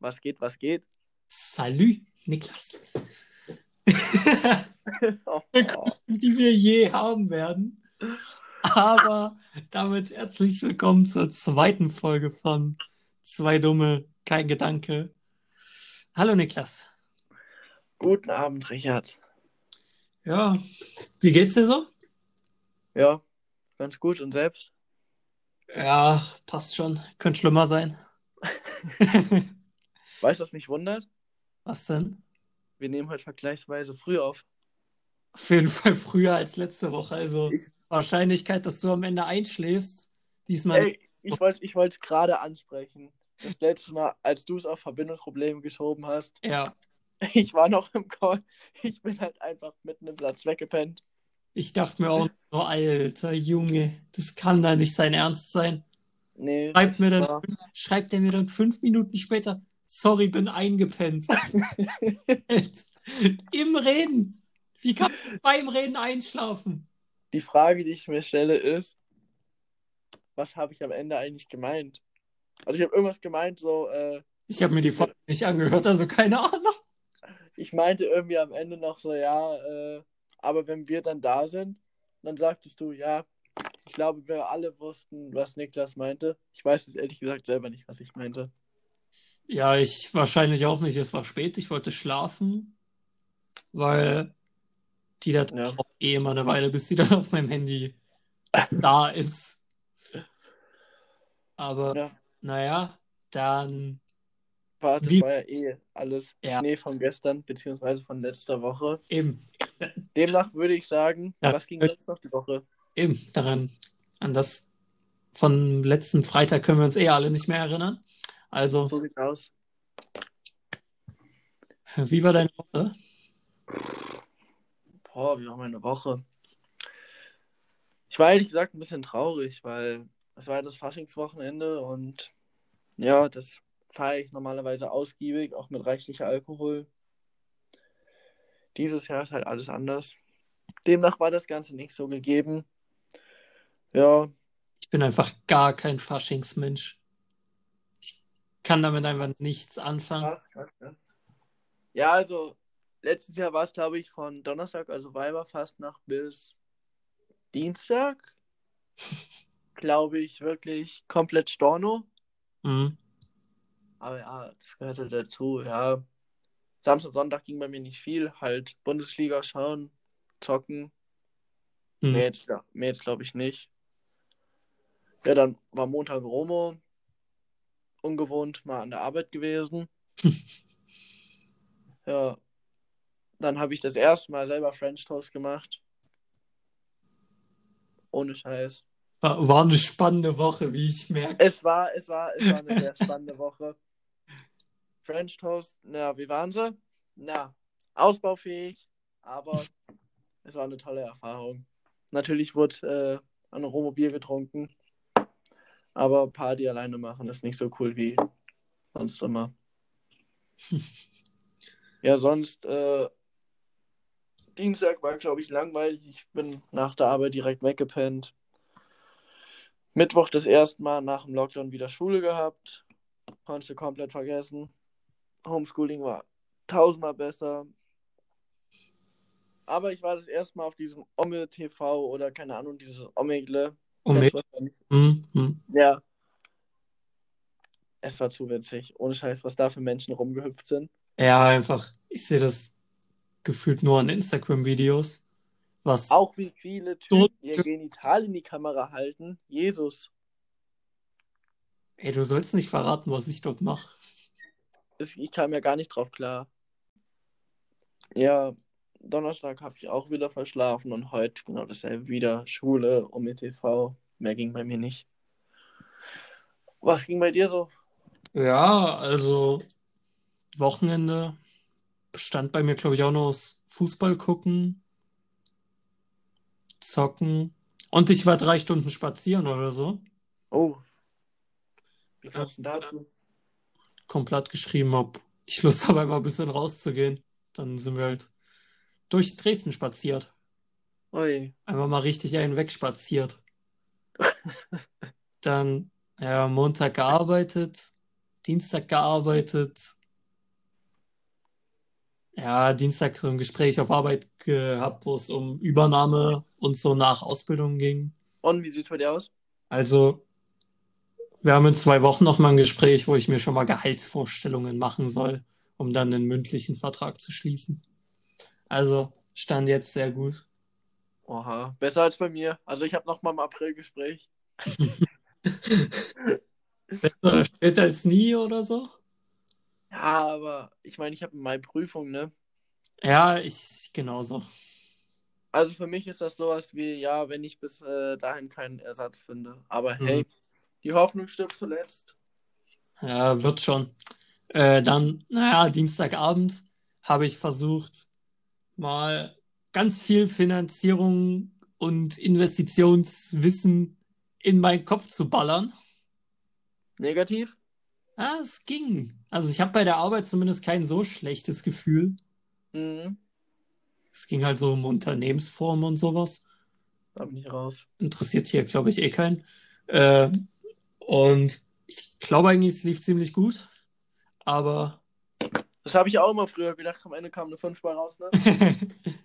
Was geht, was geht? Salü, Niklas. Oh, die wir je haben werden. Aber damit herzlich willkommen zur zweiten Folge von Zwei Dumme, kein Gedanke. Hallo Niklas. Guten Abend, Richard. Ja, wie geht's dir so? Ja, ganz gut und selbst? Ja, passt schon. Könnte schlimmer sein. Weißt du, was mich wundert? Was denn? Wir nehmen heute vergleichsweise früh auf. Auf jeden Fall früher als letzte Woche. Also Ich- Wahrscheinlichkeit, dass du am Ende einschläfst. Diesmal. Ey, ich wollte ich wollte es gerade ansprechen. Das letzte Mal, als du es auf Verbindungsprobleme geschoben hast, Ja, ich war noch im Call. Ich bin halt einfach mitten im Platz weggepennt. ich dachte mir auch nur, alter Junge, das kann da nicht sein Ernst sein. Nee, Schreibt mir dann, schreibt er mir dann fünf Minuten später, sorry, bin eingepennt. Im Reden. Wie kann man beim Reden einschlafen? Die Frage, die ich mir stelle, ist, was habe ich am Ende eigentlich gemeint? Also ich habe irgendwas gemeint, so, äh, Ich habe mir die Folge nicht angehört, also keine Ahnung. ich meinte irgendwie am Ende noch so, ja, äh, aber wenn wir dann da sind, dann sagtest du, ja, ich glaube, wir alle wussten, was Niklas meinte. Ich weiß jetzt ehrlich gesagt selber nicht, was ich meinte. Ja, ich wahrscheinlich auch nicht. Es war spät, ich wollte schlafen, weil die da Ja. braucht eh immer eine Weile, bis sie dann auf meinem Handy da ist. Aber Ja. naja, dann War, das Wie- war ja eh alles Ja. Schnee von gestern, beziehungsweise von letzter Woche. eben, Demnach würde ich sagen, Ja. was ging sonst noch die Woche? eben daran, an das von letzten Freitag können wir uns eh alle nicht mehr erinnern. Also, So sieht's aus. wie war deine Woche? Boah, wie war meine Woche? Ich war ehrlich gesagt ein bisschen traurig, weil es war ja das Faschingswochenende und ja, das feiere ich normalerweise ausgiebig, auch mit reichlicher Alkohol. Dieses Jahr ist halt alles anders. Demnach war das Ganze nicht so gegeben. Ja, Ich bin einfach gar kein Faschingsmensch. Kann damit einfach nichts anfangen. krass, krass, krass. Ja, also letztes Jahr war es, glaube ich, von Donnerstag, also Weiberfastnacht bis Dienstag, glaube ich, wirklich komplett Storno. Mhm. Aber ja, das gehörte dazu, ja. Samstag, Sonntag ging bei mir nicht viel. Halt Bundesliga schauen, zocken. Mhm. Mehr jetzt, mehr jetzt glaube ich nicht. Ja, dann war Montag Romo. Ungewohnt mal an der Arbeit gewesen. Ja. Dann habe ich das erste Mal selber French Toast gemacht. Ohne Scheiß. War, eine spannende Woche, wie ich merke. Es war, es war, es war eine sehr spannende Woche. French Toast, na, wie waren sie? Na, ausbaufähig, aber es war eine tolle Erfahrung. Natürlich wurde äh, an Romo Bier getrunken, aber Party alleine machen ist nicht so cool wie sonst immer. Ja, sonst, äh, Dienstag war, glaube ich, langweilig. Ich bin nach der Arbeit direkt weggepennt. Mittwoch das erste Mal nach dem Lockdown wieder Schule gehabt. Konntest du komplett vergessen. Homeschooling war tausendmal besser. Aber ich war das erste Mal auf diesem Omme TV oder keine Ahnung, dieses Omegle. Um wahrscheinlich. Mhm. Mhm. Ja. Es war zu witzig. Ohne Scheiß, was da für Menschen rumgehüpft sind. Ja, einfach, ich sehe das gefühlt nur an Instagram-Videos. Was Auch wie viele So- Typen ihr Genital in die Kamera halten. Jesus. Ey, du sollst nicht verraten, was ich dort mache. Ich kam ja gar nicht drauf klar. Ja, Donnerstag habe ich auch wieder verschlafen und heute genau dasselbe wieder. Schule, um TV. Mehr ging bei mir nicht. Was ging bei dir so? Ja, also Wochenende bestand bei mir, glaube ich, auch noch aus Fußball gucken, zocken und ich war drei Stunden spazieren oder so. Oh. Wie kamst du denn dazu? Komplett geschrieben habe, ich Lust habe, einfach ein bisschen rauszugehen. Dann sind wir halt durch Dresden spaziert. Ui. Einfach mal richtig einen wegspaziert. Dann, ja, Montag gearbeitet, Dienstag gearbeitet. Ja, Dienstag so ein Gespräch auf Arbeit gehabt, wo es um Übernahme und so nach Ausbildung ging. Und wie sieht's bei dir aus? Also, wir haben in zwei Wochen nochmal ein Gespräch, wo ich mir schon mal Gehaltsvorstellungen machen soll, um dann einen mündlichen Vertrag zu schließen. Also, stand jetzt sehr gut. Oha, besser als bei mir. Also ich habe noch mal im April Gespräch. Besser später als nie oder so? Ja, aber ich meine, ich habe im Mai Prüfung, ne? Ja, ich genauso. Also für mich ist das sowas wie, ja, wenn ich bis äh, dahin keinen Ersatz finde. Aber hey, Mhm. die Hoffnung stirbt zuletzt. Ja, wird schon. Äh, dann, naja, Dienstagabend habe ich versucht, mal ganz viel Finanzierung und Investitionswissen in meinen Kopf zu ballern. Negativ? Ja, es ging. Also ich habe bei der Arbeit zumindest kein so schlechtes Gefühl. Mhm. Es ging halt so um Unternehmensformen und sowas. Da bin ich raus. Interessiert hier, glaube ich, eh keinen. Äh, und ich glaube eigentlich, es lief ziemlich gut. Aber Das habe ich auch immer früher gedacht. Am Ende kam eine 5 bei raus, ne?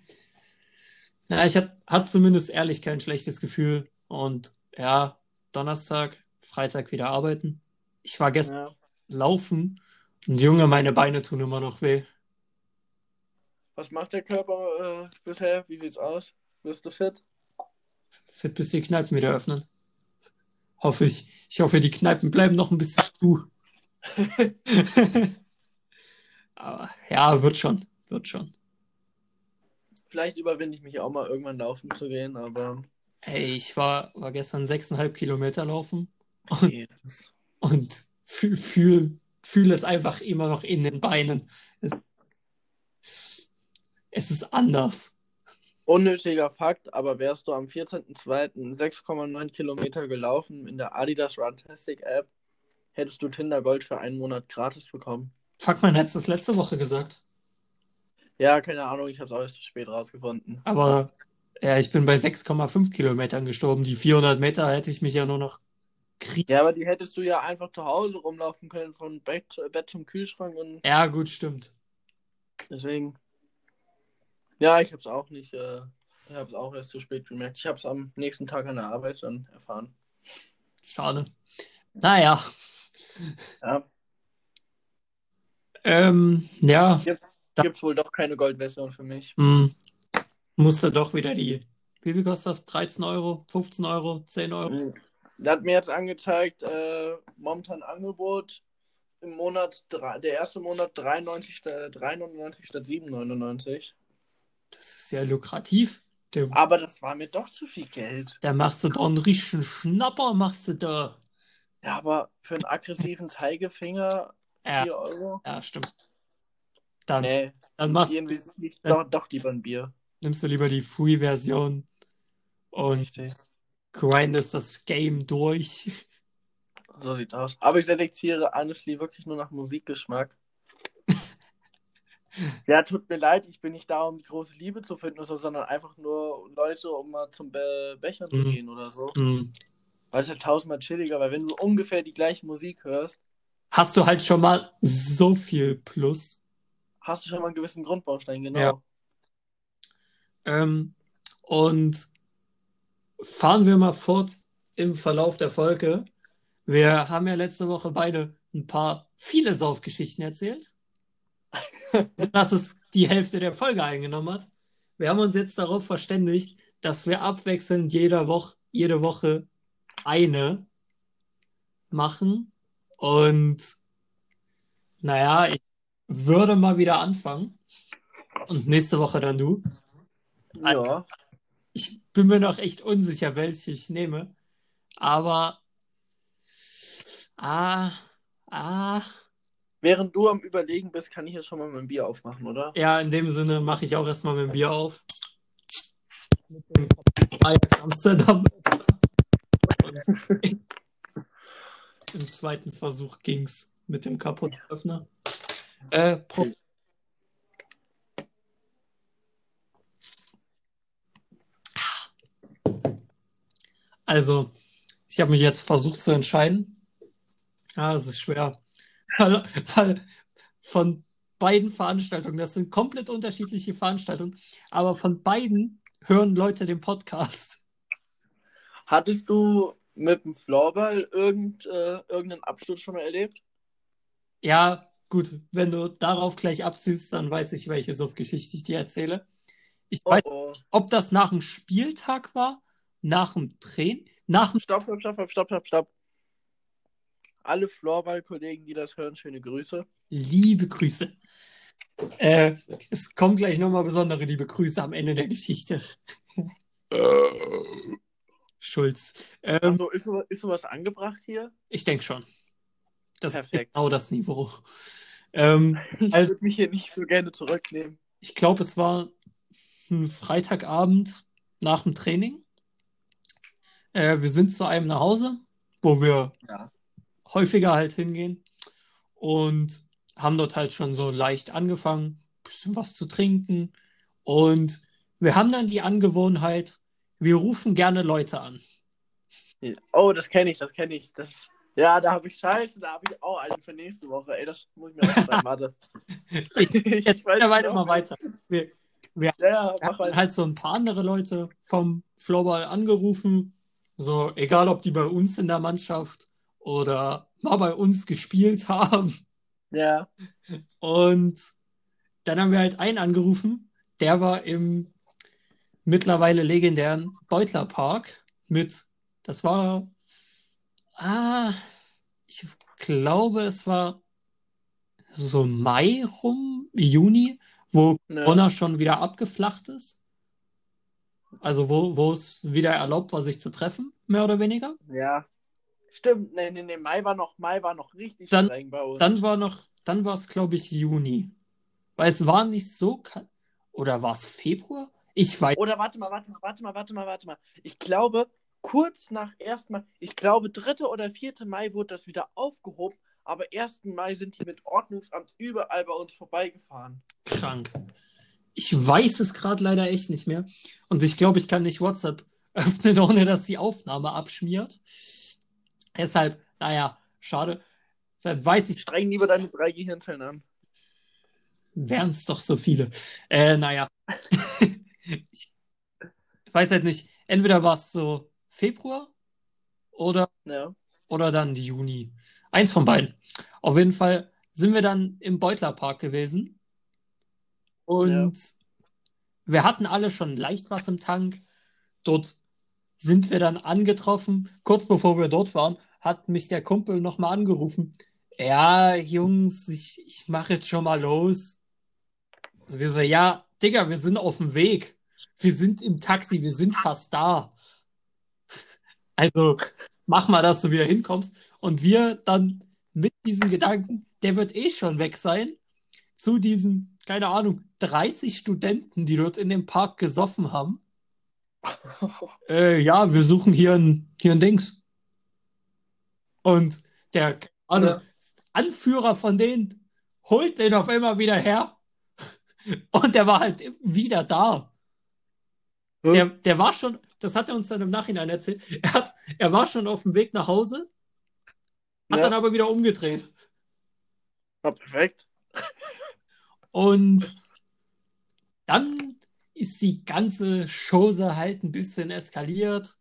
Ja, ich hatte hat zumindest ehrlich kein schlechtes Gefühl. Und ja, Donnerstag, Freitag wieder arbeiten. Ich war gestern Ja. laufen und Junge, meine Beine tun immer noch weh. Was macht der Körper äh, bisher? Wie sieht's aus? Bist du fit? Fit bis die Kneipen wieder öffnen. Hoffe ich. Ich hoffe, die Kneipen bleiben noch ein bisschen zu. Aber ja, wird schon. Wird schon. Vielleicht überwinde ich mich auch mal irgendwann laufen zu gehen, aber Ey, ich war, war gestern sechseinhalb Kilometer laufen Jesus. und fühle fühl, fühl es einfach immer noch in den Beinen. Es, es ist anders. Unnötiger Fakt, aber wärst du am 14.02. 6,9 Kilometer gelaufen in der Adidas Runtastic App, hättest du Tinder Gold für einen Monat gratis bekommen. Fuck, man hätte es das letzte Woche gesagt. Ja, keine Ahnung, ich habe es auch erst zu spät rausgefunden. Aber ja, ich bin bei 6,5 Kilometern gestorben. Die 400 Meter hätte ich mich ja nur noch kriegen. Ja, aber die hättest du ja einfach zu Hause rumlaufen können, von Bett, Bett zum Kühlschrank und Ja, gut, stimmt. deswegen. Ja, ich habe es auch nicht, äh, ich habe es auch erst zu spät gemerkt. Ich habe es am nächsten Tag an der Arbeit dann erfahren. Schade. Naja. Ja, Ähm, ja, Da- gibt's wohl doch keine Goldversion für mich. hm, musste doch wieder die. Wie viel kostet das? 13 Euro? 15 Euro? 10 Euro? Der hat mir jetzt angezeigt, äh, momentan Angebot im Monat, drei- der erste Monat 93, sta- 3,99 statt 7,99. Das ist ja lukrativ. Da, Aber das war mir doch zu viel Geld. da machst du doch einen richtigen Schnapper, machst du da. Ja, aber für einen aggressiven Zeigefinger Ja, 4 Euro? ja, stimmt. Dann, Nee, dann machst, Ja. doch, doch lieber ein Bier. nimmst du lieber die Free-Version und Richtig. grindest das Game durch. So sieht's aus. Aber ich selektiere honestly wirklich nur nach Musikgeschmack. Ja, tut mir leid, ich bin nicht da, um die große Liebe zu finden, oder so, sondern einfach nur Leute, um mal zum Be Bechern zu Mhm. gehen oder so. Hm. Weil es halt tausendmal chilliger, weil wenn du ungefähr die gleiche Musik hörst, Hast du halt schon mal so viel Plus. hast du schon mal einen gewissen Grundbaustein, genau. Ja. Ähm, und fahren wir mal fort im Verlauf der Folge. Wir haben ja letzte Woche beide ein paar viele Saufgeschichten erzählt, sodass es die Hälfte der Folge eingenommen hat. Wir haben uns jetzt darauf verständigt, dass wir abwechselnd jede Woche, jede Woche eine machen. Und naja, ich würde mal wieder anfangen. Und nächste Woche dann du. Ja. Ich bin mir noch echt unsicher, welche ich nehme. Aber. Ah, ah. Während du am Überlegen bist, kann ich ja schon mal mein Bier aufmachen, oder? Ja, in dem Sinne mache ich auch erstmal mein Bier auf. Mit dem Amsterdam. Im zweiten Versuch ging's mit dem kaputten Öffner. Äh, Pro Also, ich habe mich jetzt versucht zu entscheiden. Ja, es ist schwer. weil, weil von beiden Veranstaltungen, das sind komplett unterschiedliche Veranstaltungen, aber von beiden hören Leute den Podcast. Hattest du mit dem Floorball irgend, äh, irgendeinen Absturz schon mal erlebt? Ja, gut, wenn du darauf gleich abzielst, dann weiß ich, welche Suff-Geschichte ich dir erzähle. Ich Oh, weiß, oh. ob das nach dem Spieltag war, nach dem Training, nach dem Stopp, stopp, stopp, stopp, stopp, stopp. Alle Floorball-Kollegen, die das hören, schöne Grüße. Liebe Grüße. Äh, es kommen gleich nochmal besondere liebe Grüße am Ende der Geschichte. Schulz. Ähm, Also ist, so- ist sowas angebracht hier? ich denke schon. Das ist Perfekt. genau das Niveau. Ähm, Ich Also- würde mich hier nicht so gerne zurücknehmen. ich glaube, es war ein Freitagabend nach dem Training. Äh, wir sind zu einem nach Hause, wo wir Ja. häufiger halt hingehen und haben dort halt schon so leicht angefangen, bisschen was zu trinken. Und wir haben dann die Angewohnheit, wir rufen gerne Leute an. Oh, das kenne ich, das kenne ich. Das, ja, da habe ich Scheiße, da habe ich auch einen für nächste Woche. Ey, das muss ich mir aufschreiben, warte. Ich, jetzt weiß genau, mal weiter. Wir, Ja, ja, Wir mach haben weiter. halt so ein paar andere Leute vom Floorball angerufen. So, egal ob die bei uns in der Mannschaft oder mal bei uns gespielt haben. Ja, Und dann haben wir halt einen angerufen, der war im mittlerweile legendären Beutlerpark mit, das war, ah, ich glaube, es war so Mai rum, Juni, wo Ja. Corona schon wieder abgeflacht ist. Also wo, wo es wieder erlaubt war, sich zu treffen, mehr oder weniger. ja. Stimmt, nee, nee, nee, Mai war noch, Mai war noch richtig Dann- streng bei uns. Dann war noch, dann war es, glaube ich, Juni. Weil es war nicht so kalt. Oder war es Februar? Ich weiß. Oder warte mal, warte mal, warte mal, warte mal, warte mal. Ich glaube, kurz nach erstmal, ich glaube, 3. oder 4. Mai wurde das wieder aufgehoben, aber 1. Mai sind die mit Ordnungsamt überall bei uns vorbeigefahren. krank. Ich weiß es gerade leider echt nicht mehr. Und ich glaube, ich kann nicht WhatsApp öffnen, ohne dass die Aufnahme abschmiert. Deshalb, naja, schade. Deshalb weiß ich, Streng lieber deine drei Gehirnzellen an. wären es doch so viele. Äh, naja. ich weiß halt nicht. Entweder war es so Februar oder Ja. oder dann Juni. Eins von beiden. Auf jeden Fall sind wir dann im Beutlerpark gewesen. Und wir hatten alle schon leicht was im Tank. Dort sind wir dann angetroffen. Kurz bevor wir dort waren, hat mich der Kumpel nochmal angerufen. Ja, Jungs, ich, ich mache jetzt schon mal los. Und wir so, ja, Digga, wir sind auf dem Weg. Wir sind im Taxi, wir sind fast da. Also, mach mal, dass du wieder hinkommst. Und wir dann mit diesem Gedanken, der wird eh schon weg sein, zu diesen, keine Ahnung, 30 Studenten, die dort in dem Park gesoffen haben. Äh, ja, wir suchen hier ein, hier ein Dings. Und der Ahnung, Ja. Anführer von denen holt den auf einmal wieder her. Und der war halt wieder da. Der, der war schon, das hat er uns dann im Nachhinein erzählt, er, hat, er war schon auf dem Weg nach Hause, hat Ja. dann aber wieder umgedreht. Ja, perfekt. Und dann ist die ganze Chose halt ein bisschen eskaliert.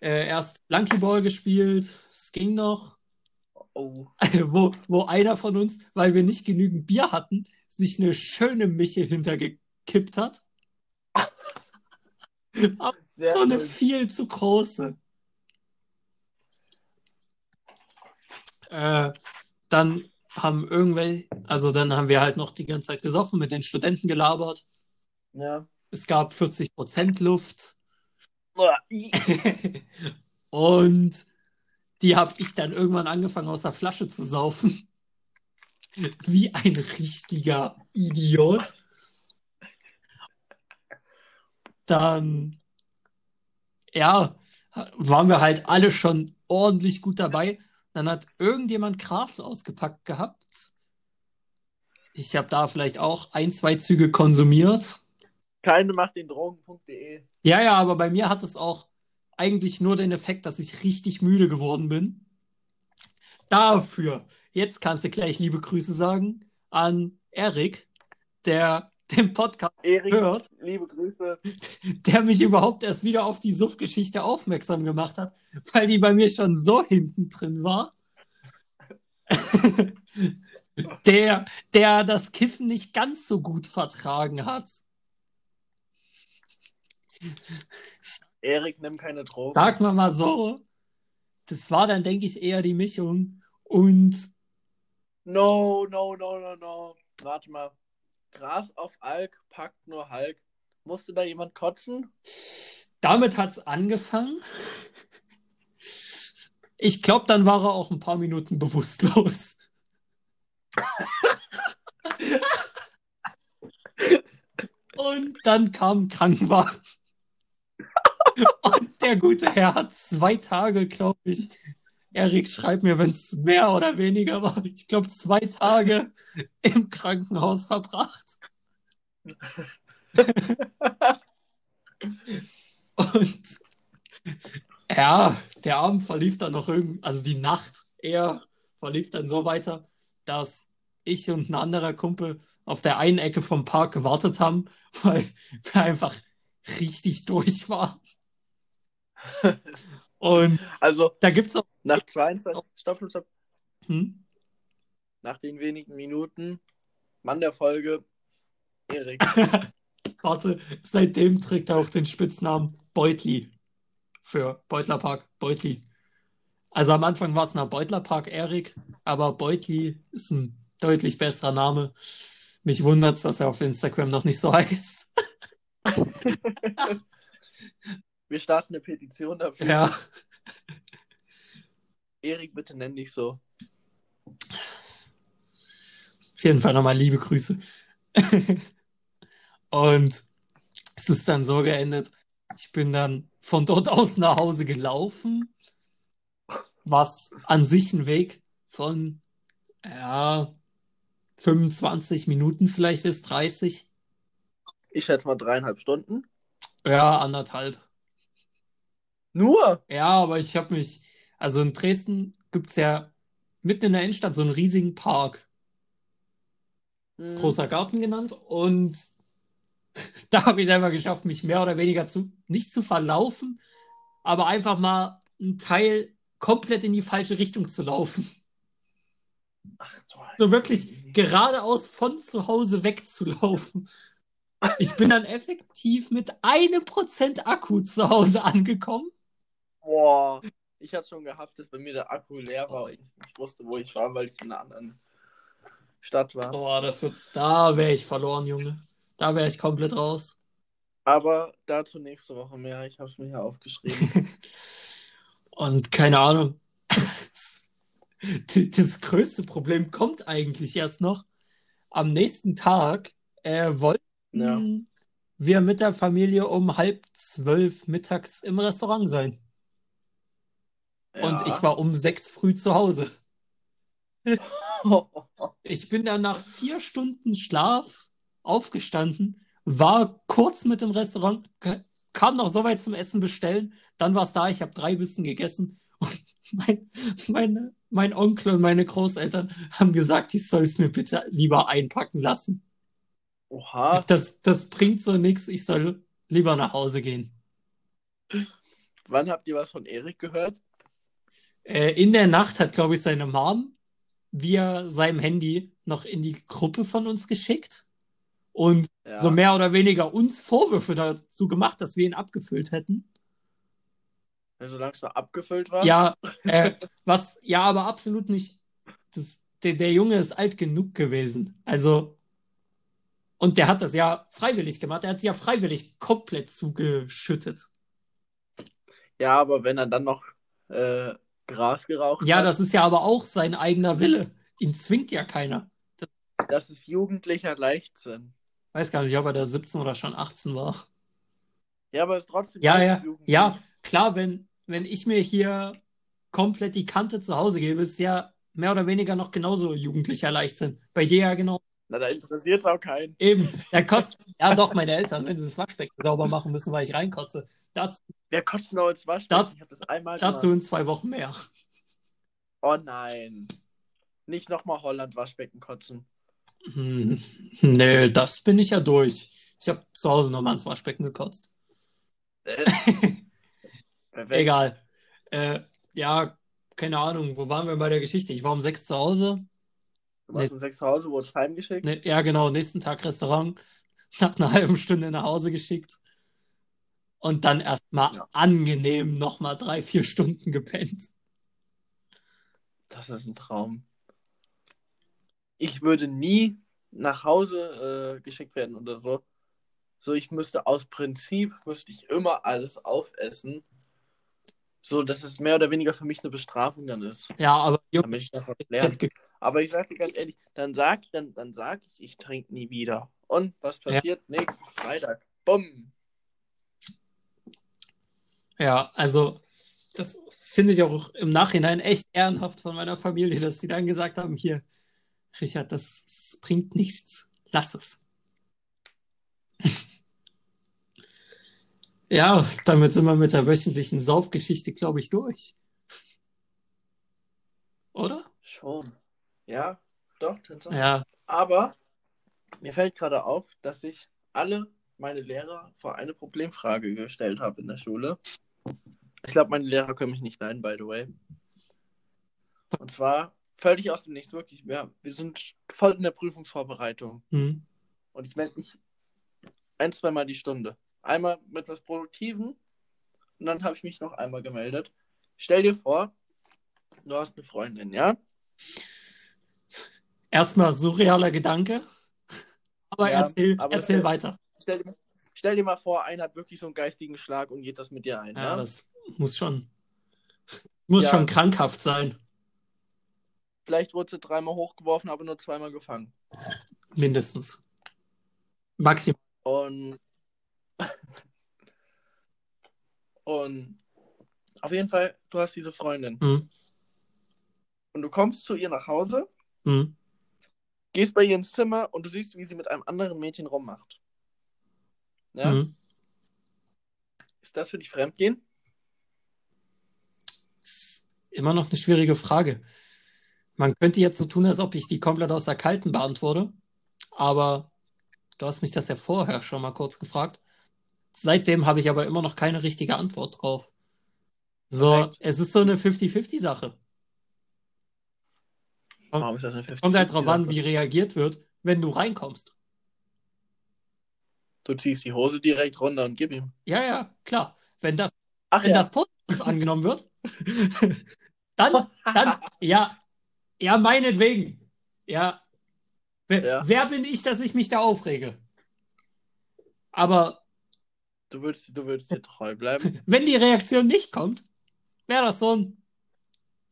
Äh, erst Ball gespielt, es ging noch. Oh. wo, wo einer von uns, weil wir nicht genügend Bier hatten, sich eine schöne Miche hintergekippt hat. Sehr so eine viel zu große. Äh, dann haben irgendwelche, also dann haben wir halt noch die ganze Zeit gesoffen, mit den Studenten gelabert. Ja. Es gab 40% Luft. Und die habe ich dann irgendwann angefangen aus der Flasche zu saufen. Wie ein richtiger Idiot. Dann, ja, waren wir halt alle schon ordentlich gut dabei. Dann hat irgendjemand Gras ausgepackt gehabt. Ich habe da vielleicht auch ein, zwei Züge konsumiert. Keine macht den Drogen.de. Ja, ja, aber bei mir hat es auch eigentlich nur den Effekt, dass ich richtig müde geworden bin. dafür, jetzt kannst du gleich liebe Grüße sagen an Erik, der den Podcast Erik, hört, liebe Grüße. der mich überhaupt erst wieder auf die Suff-Geschichte aufmerksam gemacht hat, weil die bei mir schon so hinten drin war. der, der das Kiffen nicht ganz so gut vertragen hat. Erik, nimm keine Drogen. Sagen wir mal so, das war dann, denke ich, eher die Mischung. Und No, no, no, no, no. Warte mal. Gras auf Alk packt nur Hulk. Musste da jemand kotzen? damit hat es angefangen. Ich glaube, dann war er auch ein paar Minuten bewusstlos. Und dann kam Krankenwagen. Und der gute Herr hat zwei Tage, glaube ich. Erik, schreib mir, wenn es mehr oder weniger war. Ich glaube, zwei Tage im Krankenhaus verbracht. Und ja, der Abend verlief dann noch irgendwie, also die Nacht eher verlief dann so weiter, dass ich und ein anderer Kumpel auf der einen Ecke vom Park gewartet haben, weil wir einfach richtig durch waren. Und Also, da gibt es auch. Nach 22, stopp, stopp, stopp. Hm? Nach den wenigen Minuten, Mann der Folge, Erik. Warte, seitdem trägt er auch den Spitznamen Beutli für Beutlerpark Beutli. Also am Anfang war es noch Beutlerpark Erik, aber Beutli ist ein deutlich besserer Name. Mich wundert es, dass er auf Instagram noch nicht so heißt. Wir starten eine Petition dafür. Ja, Erik, bitte nenn dich so. jeden Fall nochmal liebe Grüße. Und es ist dann so geendet, ich bin dann von dort aus nach Hause gelaufen, was an sich ein Weg von ja, 25 Minuten vielleicht ist, 30. Ich schätze mal dreieinhalb Stunden. Ja, anderthalb. Nur? Ja, aber ich habe mich, also in Dresden gibt es ja mitten in der Innenstadt so einen riesigen Park, Hm. großer Garten genannt, und da habe ich es einfach geschafft, mich mehr oder weniger zu, nicht zu verlaufen, aber einfach mal einen Teil komplett in die falsche Richtung zu laufen. Ach, toll. So wirklich geradeaus von zu Hause wegzulaufen. Ich bin dann effektiv mit einem Prozent Akku zu Hause angekommen. Boah. Ich hatte schon gehabt, dass bei mir der Akku leer war und ich nicht wusste, wo ich war, weil ich in einer anderen Stadt war. Boah, das wird, da wäre ich verloren, Junge. Da wäre ich komplett raus. Aber dazu nächste Woche mehr. Ich habe es mir hier aufgeschrieben. Und keine Ahnung. Das größte Problem kommt eigentlich erst noch. Am nächsten Tag äh, wollten Ja. wir mit der Familie um halb zwölf mittags im Restaurant sein. Und ich war um sechs früh zu Hause. Ich bin dann nach vier Stunden Schlaf aufgestanden, war kurz mit dem Restaurant, ka- kam noch so weit zum Essen bestellen, dann war es da, ich habe drei Bissen gegessen und mein, meine, mein Onkel und meine Großeltern haben gesagt, ich soll es mir bitte lieber einpacken lassen. Oha. Das, das bringt so nichts, ich soll lieber nach Hause gehen. Wann habt ihr was von Erik gehört? Äh, in der Nacht hat, glaube ich, seine Mom via seinem Handy noch in die Gruppe von uns geschickt und Ja. so mehr oder weniger uns Vorwürfe dazu gemacht, dass wir ihn abgefüllt hätten. Solange es noch abgefüllt war? Ja, äh, was, ja, aber absolut nicht. Das, der, der Junge ist alt genug gewesen. Also, und der hat das ja freiwillig gemacht. Er hat sich ja freiwillig komplett zugeschüttet. Ja, aber wenn er dann noch äh, Gras geraucht Ja, hat, das ist ja aber auch sein eigener Wille. Ihn zwingt ja keiner. das ist jugendlicher Leichtsinn. Weiß gar nicht, ob er da 17 oder schon 18 war. Ja, aber es ist trotzdem Ja, ja, ja, klar, wenn, wenn ich mir hier komplett die Kante zu Hause gebe, ist ja mehr oder weniger noch genauso jugendlicher Leichtsinn. Bei dir ja genau. Na, da interessiert es auch keinen. Eben, der kotzt. Ja, doch, meine Eltern, wenn sie das Waschbecken sauber machen müssen, weil ich reinkotze. Dazu, Wer kotzt noch ins Waschbecken? Das- ich habe das einmal dazu gemacht. in zwei Wochen mehr. Oh nein. Nicht nochmal Holland Waschbecken kotzen. Hm, nee, das bin ich ja durch. Ich habe zu Hause nochmal ins Waschbecken gekotzt. Äh. Egal. Äh, ja, keine Ahnung, wo waren wir bei der Geschichte? Ich war um sechs zu Hause. Du warst um sechs zu Hause, wurdest heimgeschickt. Ne, ja, genau, nächsten Tag Restaurant. Nach einer halben Stunde nach Hause geschickt. Und dann erstmal Ja. angenehm nochmal drei, vier Stunden gepennt. Das ist ein Traum. Ich würde nie nach Hause äh, geschickt werden oder so. So, ich müsste aus Prinzip, müsste ich immer alles aufessen. So, dass es mehr oder weniger für mich eine Bestrafung dann ist. Ja, aber Damit ich jetzt Aber ich sag dir ganz ehrlich, dann sag, dann, dann sag ich, ich trinke nie wieder. Und was Ja. passiert nächsten Freitag? Bumm. ja, also das finde ich auch im Nachhinein echt ehrenhaft von meiner Familie, dass sie dann gesagt haben, hier, Richard, das, das bringt nichts. Lass es. Ja, damit sind wir mit der wöchentlichen Saufgeschichte, glaube ich, durch. Oder? Schon. Ja, doch, Tänzer. Ja, Aber mir fällt gerade auf, dass ich alle meine Lehrer vor eine Problemfrage gestellt habe in der Schule. Ich glaube, meine Lehrer können mich nicht leiden, by the way. Und zwar völlig aus dem Nichts, wirklich. Wir, wir sind voll in der Prüfungsvorbereitung. hm. Und ich melde mich ein, zweimal die Stunde. Einmal mit was Produktiven und dann habe ich mich noch einmal gemeldet. Stell dir vor, du hast eine Freundin, ja? Erstmal surrealer Gedanke. Aber Ja, erzähl, aber- erzähl weiter. Stell dir, stell dir mal vor, einer hat wirklich so einen geistigen Schlag und geht das mit dir ein. Ja, Ja, das muss schon, muss Ja. schon krankhaft sein. Vielleicht wurde sie dreimal hochgeworfen, aber nur zweimal gefangen. Mindestens. Maximal. Und, und auf jeden Fall, du hast diese Freundin. Hm. Und du kommst zu ihr nach Hause, Hm. Gehst bei ihr ins Zimmer und du siehst, wie sie mit einem anderen Mädchen rummacht. Ja? Hm. Ist das für dich Fremdgehen? Ist immer noch eine schwierige Frage. Man könnte jetzt so tun, als ob ich die komplett aus der Kalten beantworte, aber du hast mich das ja vorher schon mal kurz gefragt. Seitdem habe ich aber immer noch keine richtige Antwort drauf. So, Perfekt. es ist so eine 50-50-Sache. Warum ist das eine 50 Kommt halt drauf an, wie reagiert wird, wenn du reinkommst. Du ziehst die Hose direkt runter und gib ihm. Ja, ja, klar. Wenn das, Ach wenn ja. das positiv angenommen wird, dann, dann, ja, ja, meinetwegen. Ja. Wer, Ja. wer bin ich, dass ich mich da aufrege? Aber Du würdest, du würdest dir treu bleiben. wenn die Reaktion nicht kommt, wäre das so ein.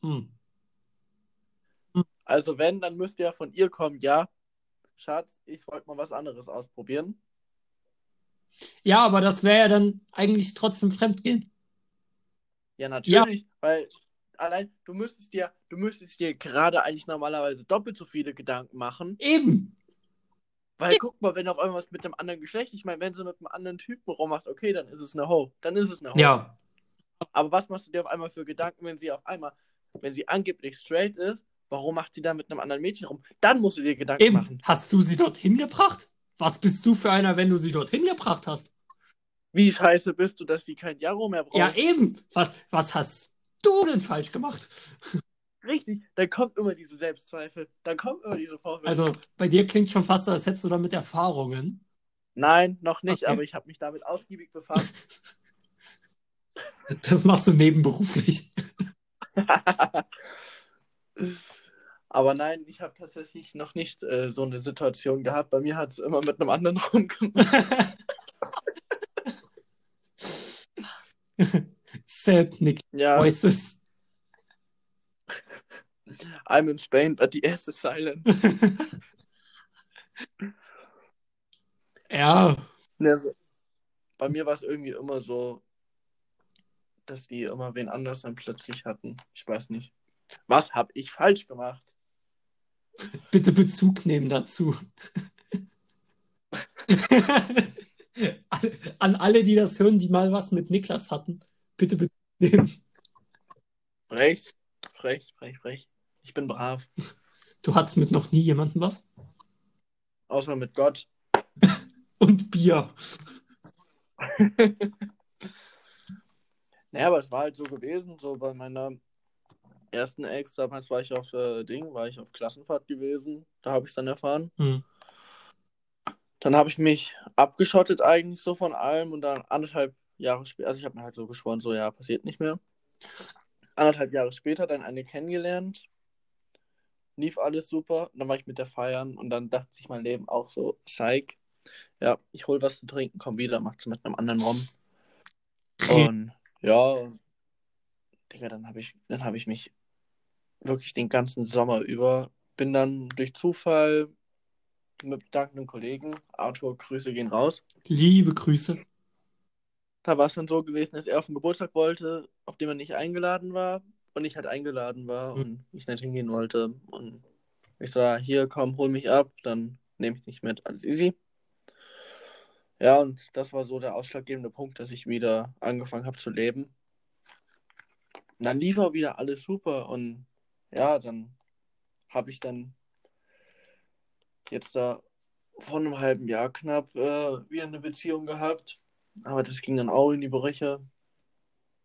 Hm. Also wenn, dann müsste ja von ihr kommen, ja, Schatz, ich wollte mal was anderes ausprobieren. Ja, aber das wäre ja dann eigentlich trotzdem Fremdgehen. Ja, natürlich, weil allein du müsstest dir, du müsstest dir gerade eigentlich normalerweise doppelt so viele Gedanken machen, Eben. weil guck mal, wenn auf einmal was mit einem anderen Geschlecht, ich meine, wenn sie mit einem anderen Typen rummacht, okay, dann ist es eine Ho, dann ist es eine Ho. Ja. Aber was machst du dir auf einmal für Gedanken, wenn sie auf einmal, wenn sie angeblich straight ist, warum macht sie dann mit einem anderen Mädchen rum? Dann musst du dir Gedanken Eben. machen. Hast du sie dorthin gebracht? Was bist du für einer, wenn du sie dorthin gebracht hast? Wie scheiße bist du, dass sie kein Jaro mehr braucht? Ja, eben. Was, was hast du denn falsch gemacht? Richtig, dann kommt immer diese Selbstzweifel, dann kommt immer diese Vorwürfe. Also, bei dir klingt schon fast so, als hättest du damit Erfahrungen. Nein, noch nicht, Okay. aber ich habe mich damit ausgiebig befasst. Das machst du nebenberuflich. aber nein, ich habe tatsächlich noch nicht äh, so eine Situation gehabt. Bei mir hat es immer mit einem anderen rumgemacht. Sad Nick Ja, Voices. I'm in Spain, but the S is silent. Ja, Ne, Bei mir war es irgendwie immer so, dass die immer wen anders dann plötzlich hatten. Ich weiß nicht. Was habe ich falsch gemacht? Bitte Bezug nehmen dazu. An alle, die das hören, die mal was mit Niklas hatten, bitte Bezug nehmen. Recht? frech, frech, frech. Ich bin brav. Du hattest mit noch nie jemandem was? Außer mit Gott. Und Bier. Naja, aber es war halt so gewesen, so bei meiner ersten Ex, damals war ich auf äh, Ding, war ich auf Klassenfahrt gewesen. Da habe ich es dann erfahren. Hm. Dann habe ich mich abgeschottet eigentlich so von allem und dann anderthalb Jahre später, also ich habe mir halt so geschworen, so ja, passiert nicht mehr. Anderthalb Jahre später dann eine kennengelernt. Lief alles super. Dann war ich mit der feiern und dann dachte sich mein Leben auch so, Psych. Ja, ich hol was zu trinken, komm wieder, macht's mit einem anderen rum. Und ja, Digga, dann habe ich, dann habe ich mich wirklich den ganzen Sommer über, bin dann durch Zufall mit dankenden Kollegen, Arthur, Grüße gehen raus. Liebe Grüße. Da war es dann so gewesen, dass er auf den Geburtstag wollte, auf den er nicht eingeladen war und ich halt eingeladen war Mhm. und ich nicht hingehen wollte. Und ich sag, hier komm, hol mich ab, dann nehme ich nicht mit, alles easy. Ja, und das war so der ausschlaggebende Punkt, dass ich wieder angefangen habe zu leben. Und dann lief auch wieder alles super und ja, dann habe ich dann jetzt da vor einem halben Jahr knapp äh, wieder eine Beziehung gehabt. Aber das ging dann auch in die Brüche.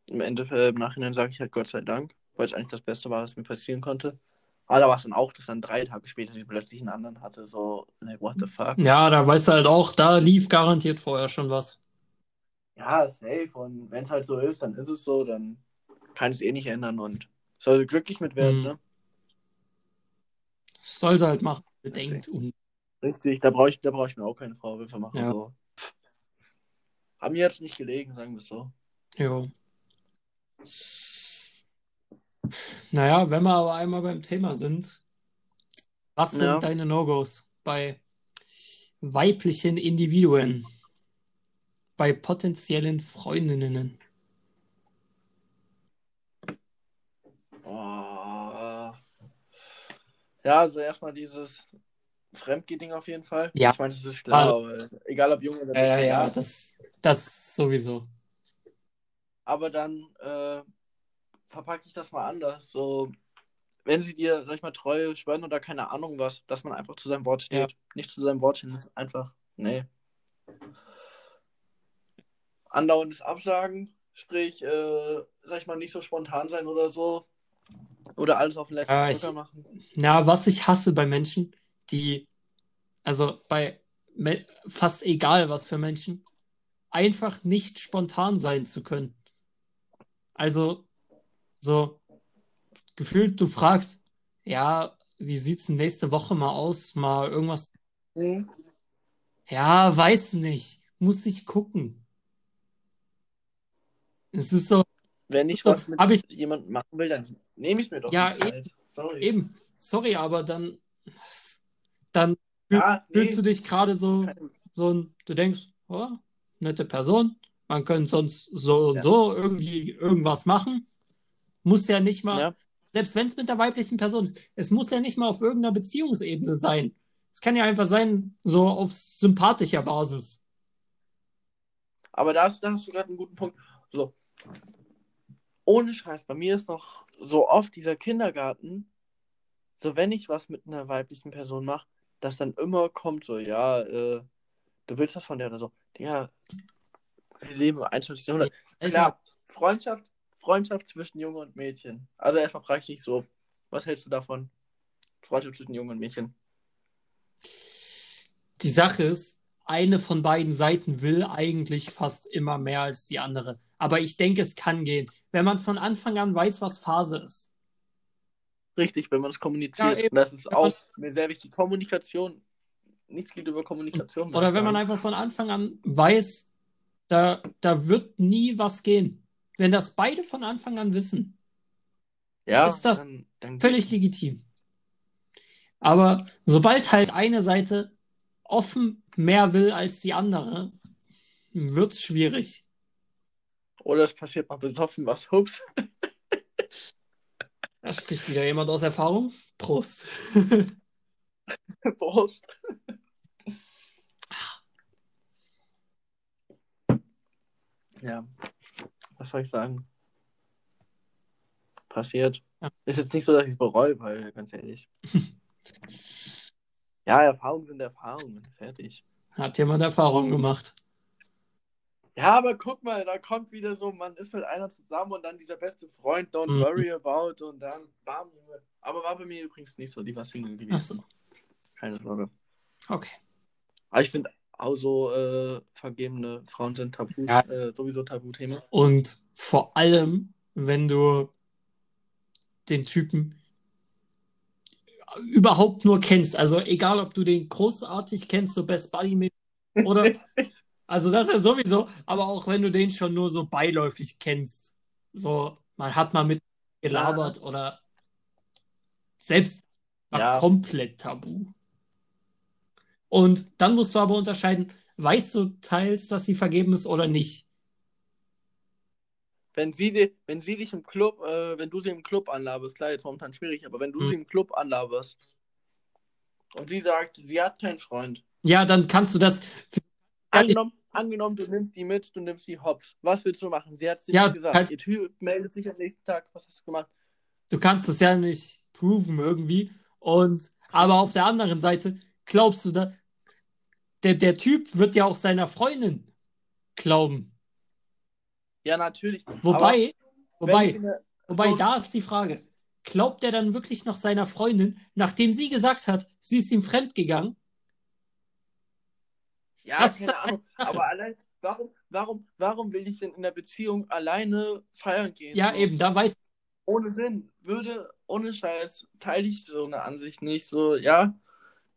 Im Endeffekt, im Nachhinein sage ich halt Gott sei Dank, weil es eigentlich das Beste war, was mir passieren konnte. Aber da war es dann auch, dass dann drei Tage später sie plötzlich einen anderen hatte. So, like, what the fuck? Ja, da weißt du halt auch, da lief garantiert vorher schon was. Ja, safe. Und wenn es halt so ist, dann ist es so, dann kann es eh nicht ändern und soll sie glücklich mit werden, Mhm. ne? Soll sie halt machen. Okay. Denkt und Richtig, da brauche ich, da brauch ich mir auch keine Vorwürfe machen. Ja. So. Haben mir jetzt nicht gelegen, sagen wir es so. jo. Naja, wenn wir aber einmal beim Thema sind, was sind Ja. deine No-Gos bei weiblichen Individuen? Bei potenziellen Freundinnen? Oh. Ja, also erstmal dieses Fremdgeh-Ding auf jeden Fall. Ja. Ich meine, das ist klar, weil, egal ob Junge oder Ja, ja, Mädchen, ja, das, das sowieso. Aber dann äh, verpacke ich das mal anders. So, wenn sie dir, sag ich mal, Treue schwören oder keine Ahnung was, dass man einfach zu seinem Wort steht. Nicht zu seinem Wort stehen, das ist einfach, nee. Andauerndes Absagen, sprich, äh, sag ich mal, nicht so spontan sein oder so. Oder alles auf den letzten ich- Drücker machen. Ja, was ich hasse bei Menschen, die, also bei fast egal was für Menschen, einfach nicht spontan sein zu können. Also, so gefühlt, du fragst, ja, wie sieht's denn nächste Woche mal aus? Mal irgendwas. Ja, weiß nicht. Muss ich gucken. Es ist so, Wenn ich was mit hab ich- jemandem machen will, dann nehme ich mir doch Ja, die Zeit. Sorry. eben, sorry, aber dann, dann Ja, nee. fühlst du dich gerade so. So ein, du denkst, oh, nette Person, man könnte sonst so und Ja. so irgendwie irgendwas machen. Muss ja nicht mal, Ja. selbst wenn es mit der weiblichen Person ist, es muss ja nicht mal auf irgendeiner Beziehungsebene sein. Es kann ja einfach sein, so auf sympathischer Basis. Aber da hast, da hast du gerade einen guten Punkt. So. Ohne Scheiß, bei mir ist noch so oft dieser Kindergarten, so wenn ich was mit einer weiblichen Person mache, dass dann immer kommt so, ja, äh, du willst was von der oder so. Ja, wir leben im 21. Jahrhundert. Klar, Freundschaft, Freundschaft zwischen Junge und Mädchen. Also erstmal frage ich dich so, was hältst du davon? Freundschaft zwischen Jungen und Mädchen. die Sache ist, eine von beiden Seiten will eigentlich fast immer mehr als die andere. Aber ich denke, es kann gehen. Wenn man von Anfang an weiß, was Phase ist. Richtig, wenn man es kommuniziert. Ja, eben. das ist auch mir sehr wichtig. Kommunikation. Nichts geht über Kommunikation. Oder wenn man einfach von Anfang an weiß, da, da wird nie was gehen. Wenn das beide von Anfang an wissen, ja, ist das dann, dann völlig legitim. Aber sobald halt eine Seite offen mehr will als die andere, wird's schwierig. Oder es passiert mal besoffen was. Hups. Da spricht wieder jemand aus Erfahrung. Prost. Prost. Ja, was soll ich sagen? passiert. Ja. Ist jetzt nicht so, dass ich es bereue, weil, ganz ehrlich. ja, Erfahrungen sind Erfahrungen. Fertig. Hat jemand Erfahrung gemacht? Ja, aber guck mal, da kommt wieder so, man ist mit einer zusammen und dann dieser beste Freund, don't Mhm. worry about und dann bam. Aber war bei mir übrigens nicht so, die war Single gewesen. Achso, Keine Sorge. okay. Aber ich finde auch so äh, vergebene Frauen sind tabu, Ja. äh, sowieso Tabuthema. Und vor allem, wenn du den Typen überhaupt nur kennst, also egal, ob du den großartig kennst, so Best Buddy mit oder also das ist ja sowieso, aber auch wenn du den schon nur so beiläufig kennst, so man hat mal mit gelabert oder selbst war Ja. komplett tabu. Und dann musst du aber unterscheiden, weißt du teils, dass sie vergeben ist oder nicht? Wenn sie, wenn sie dich im Club, äh, wenn du sie im Club anlaberst, klar, jetzt momentan schwierig, aber wenn du Hm. sie im Club anlaberst und sie sagt, sie hat keinen Freund, Ja, dann kannst du das. Ja, angenommen, angenommen, du nimmst die mit, du nimmst die hops, was willst du machen? Sie hat es dir Ja, gesagt, kannst- ihr Typ meldet sich am nächsten Tag, was hast du gemacht? Du kannst es ja nicht proven irgendwie. Und aber auf der anderen Seite glaubst du da, der, der Typ wird ja auch seiner Freundin glauben. Ja, natürlich. Wobei, wobei, der- wobei, da ist die Frage. Glaubt er dann wirklich noch seiner Freundin, nachdem sie gesagt hat, sie ist ihm fremdgegangen? Ja, ist keine eine Ahnung. Aber allein, warum, warum, warum will ich denn in der Beziehung alleine feiern gehen? Ja, so? eben, da weiß Ohne Sinn. Würde, ohne Scheiß, teile ich so eine Ansicht nicht. So, ja,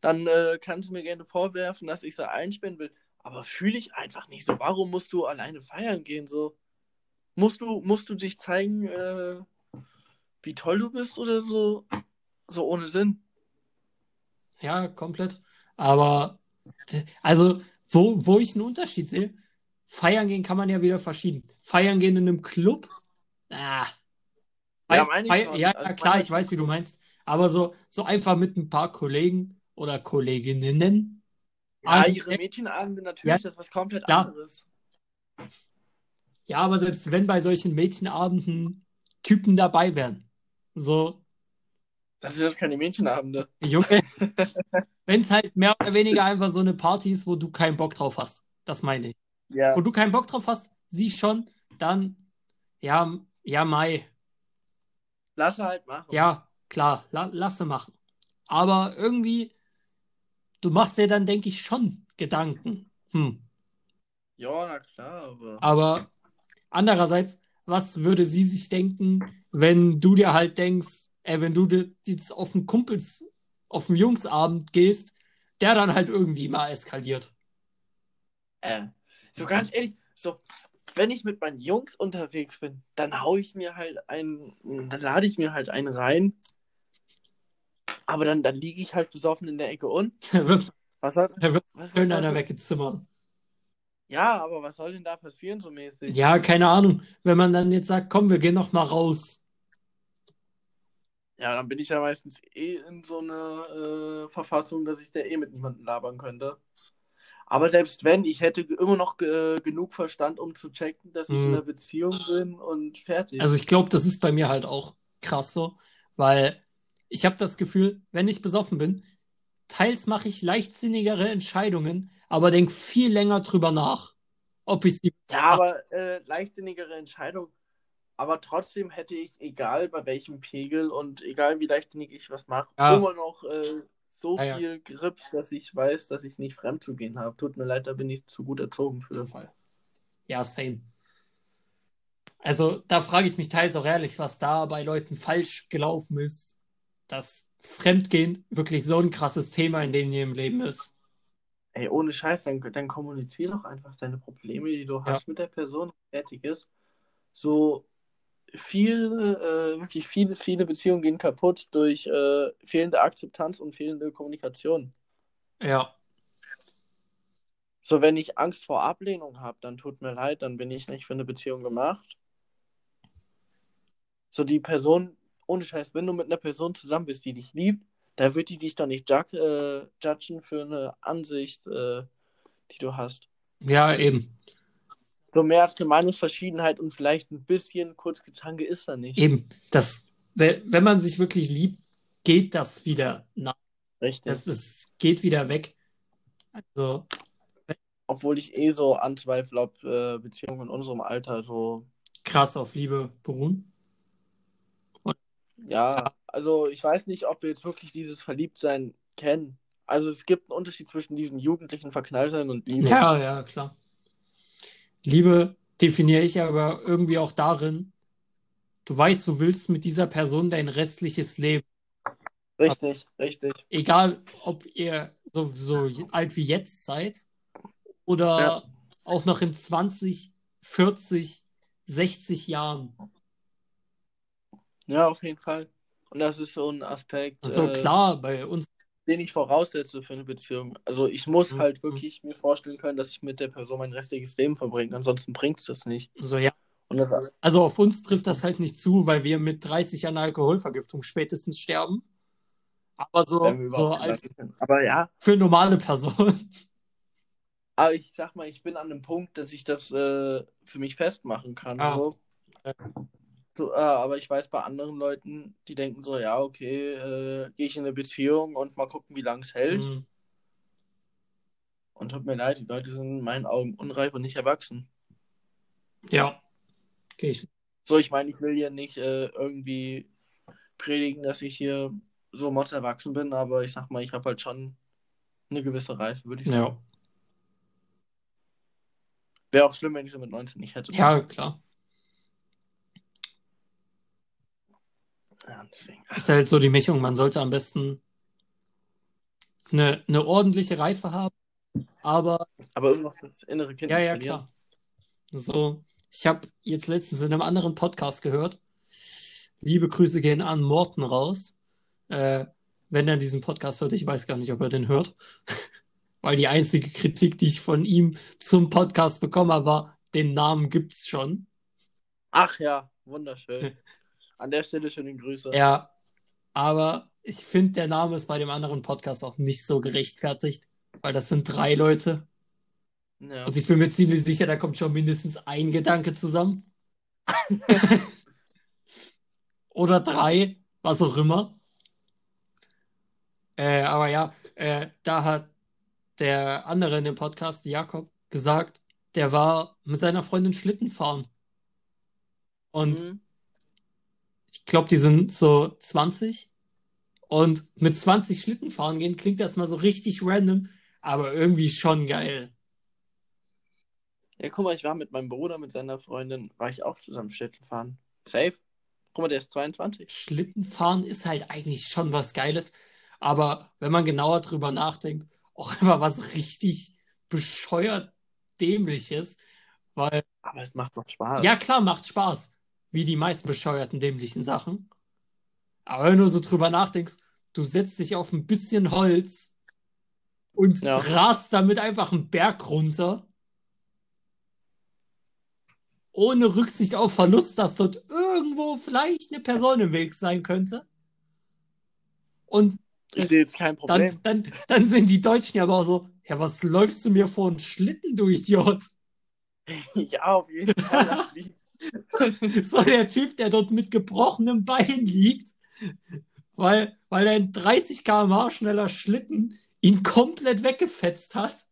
dann äh, kannst du mir gerne vorwerfen, dass ich sie einsperren will. Aber fühle ich einfach nicht so. Warum musst du alleine feiern gehen? So, musst du, musst du dich zeigen, äh, wie toll du bist oder so? So ohne Sinn. Ja, komplett. Aber, also, wo, wo ich einen Unterschied sehe, feiern gehen kann man ja wieder verschieden. Feiern gehen in einem Club, ah. Ja, schon. ja, Also, ja, klar, ich weiß, wie du meinst. Aber so, so einfach mit ein paar Kollegen oder Kolleginnen. Ja, ihre ja. Mädchenabende, natürlich, Ja. das ist was komplett Klar. anderes. Ja, aber selbst wenn bei solchen Mädchenabenden Typen dabei wären, so, Das sind keine Mädchenabende. Junge, wenn es halt mehr oder weniger einfach so eine Party ist, wo du keinen Bock drauf hast. Das meine ich. Ja. wo du keinen Bock drauf hast, sie schon, dann, ja, ja, Mai, Lass halt machen. ja, klar, la, lasse machen. Aber irgendwie, du machst dir dann, denke ich, schon Gedanken. Hm. Ja, na klar, aber. Aber andererseits, was würde sie sich denken, wenn du dir halt denkst, ey, wenn du jetzt auf den Kumpels, auf den Jungsabend gehst, der dann halt irgendwie mal eskaliert. Äh, so ganz ehrlich, so, wenn ich mit meinen Jungs unterwegs bin, dann hau ich mir halt einen, dann lade ich mir halt einen rein. Aber dann, dann liege ich halt besoffen in der Ecke und. Wird, Was soll, da wird was, schön was, einer weggezimmert. Ja, aber was soll denn da passieren so mäßig? Ja, keine Ahnung. Wenn man dann jetzt sagt, komm, wir gehen noch mal raus. Ja, dann bin ich ja meistens eh in so einer äh, Verfassung, dass ich da eh mit niemandem labern könnte. Aber selbst wenn, ich hätte immer noch ge genug Verstand, um zu checken, dass ich Mhm. in einer Beziehung bin und fertig. Also ich glaube, das ist bei mir halt auch krass so, weil ich habe das Gefühl, wenn ich besoffen bin, teils mache ich leichtsinnigere Entscheidungen, aber denke viel länger drüber nach, ob ich sie. Ja, aber äh, leichtsinnigere Entscheidung. Aber trotzdem hätte ich, egal bei welchem Pegel und egal wie leichtsinnig ich was mache, Ja. immer noch äh, so Ja, ja. viel Grips, dass ich weiß, dass ich nicht fremd zu gehen habe. Tut mir leid, da bin ich zu gut erzogen für den Fall. Ja, same. Also da frage ich mich teils auch ehrlich, was da bei Leuten falsch gelaufen ist, dass Fremdgehen wirklich so ein krasses Thema in dem ihrem Leben ist. Ey, ohne Scheiß, dann, dann kommunizier doch einfach deine Probleme, die du hast mit der Person, die fertig ist. So viel, äh, wirklich viele, viele Beziehungen gehen kaputt durch äh, fehlende Akzeptanz und fehlende Kommunikation. Ja, So, wenn ich Angst vor Ablehnung habe, dann tut mir leid, dann bin ich nicht für eine Beziehung gemacht. So, die Person, ohne Scheiß, wenn du mit einer Person zusammen bist, die dich liebt, da wird die dich doch nicht ju äh, judgen für eine Ansicht, äh, die du hast. ja, eben. So mehr als eine Meinungsverschiedenheit und vielleicht ein bisschen Kurzgezanke ist da nicht. Eben, das we- wenn man sich wirklich liebt, geht das wieder nach. Richtig. Es, es geht wieder weg. Also, Obwohl ich eh so anzweifle, ob äh, Beziehungen in unserem Alter so. krass auf Liebe beruhen. Ja, also ich weiß nicht, ob wir jetzt wirklich dieses Verliebtsein kennen. Also es gibt einen Unterschied zwischen diesem jugendlichen Verknalltsein und Liebe. Ja, ja, klar. Liebe definiere ich aber irgendwie auch darin, du weißt, du willst mit dieser Person dein restliches Leben. Richtig, richtig. Egal, ob ihr so, so alt wie jetzt seid oder Ja. auch noch in 20, 40, 60 Jahren. Ja, auf jeden Fall. Und das ist so ein Aspekt, Also äh, klar, bei uns, den ich voraussetze für eine Beziehung. Also ich muss Mhm. halt wirklich mir vorstellen können, dass ich mit der Person mein restliches Leben verbringe. Ansonsten bringt es das nicht. so ja, Und das, also auf uns trifft das halt nicht zu, weil wir mit 30 an Alkoholvergiftung spätestens sterben. Aber so, so als. Aber ja, für normale Personen. aber ich sag mal, ich bin an einem Punkt, dass ich das äh, für mich festmachen kann. Ah. So. Ja. Äh, aber ich weiß bei anderen Leuten, die denken so, ja, okay, äh, gehe ich in eine Beziehung und mal gucken, wie lange es hält. Mhm. Und tut mir leid, die Leute sind in meinen Augen unreif und nicht erwachsen. Ja. Okay, ich, So, ich meine, ich will hier nicht äh, irgendwie predigen, dass ich hier so mods erwachsen bin, aber ich sag mal, ich habe halt schon eine gewisse Reife, würde ich sagen. ja. Wäre auch schlimm, wenn ich so mit 19 nicht hätte. ja, klar. Ja. Ist halt so die Mischung. Man sollte am besten eine, eine ordentliche Reife haben, aber Aber irgendwas das innere Kind ja, ja, verlieren. klar. So, ich habe jetzt letztens in einem anderen Podcast gehört. Liebe Grüße gehen an Morten raus. Äh, wenn er diesen Podcast hört, ich weiß gar nicht, ob er den hört. Weil die einzige Kritik, die ich von ihm zum Podcast bekommen habe, war, den Namen gibt's schon. Ach ja, wunderschön. An der Stelle schöne Grüße. Ja, aber ich finde, der Name ist bei dem anderen Podcast auch nicht so gerechtfertigt, weil das sind drei Leute. Ja. Und ich bin mir ziemlich sicher, da kommt schon mindestens ein Gedanke zusammen. Oder drei, was auch immer. Äh, aber ja, äh, da hat der andere in dem Podcast, Jakob, gesagt, der war mit seiner Freundin Schlitten fahren. Und Mhm. Ich glaube, die sind so 20. Und mit 20 Schlitten fahren gehen klingt das mal so richtig random, aber irgendwie schon geil. Ja, guck mal, ich war mit meinem Bruder, mit seiner Freundin, war ich auch zusammen Schlitten fahren. Safe. Guck mal, der ist 22. Schlittenfahren ist halt eigentlich schon was Geiles, aber wenn man genauer drüber nachdenkt, auch immer was richtig bescheuert dämliches, weil, Aber es macht doch Spaß. ja klar, macht Spaß, wie die meisten bescheuerten dämlichen Sachen. Aber wenn du so drüber nachdenkst, du setzt dich auf ein bisschen Holz und Ja. rast damit einfach einen Berg runter, ohne Rücksicht auf Verlust, dass dort irgendwo vielleicht eine Person im Weg sein könnte. Und Ich sehe jetzt kein Problem. dann, dann, dann sind die Deutschen ja aber auch so, ja, was läufst du mir vor einen Schlitten, du Idiot? ja, auf jeden Fall. So der Typ, der dort mit gebrochenem Bein liegt, weil, weil ein 30 km/h schneller Schlitten ihn komplett weggefetzt hat,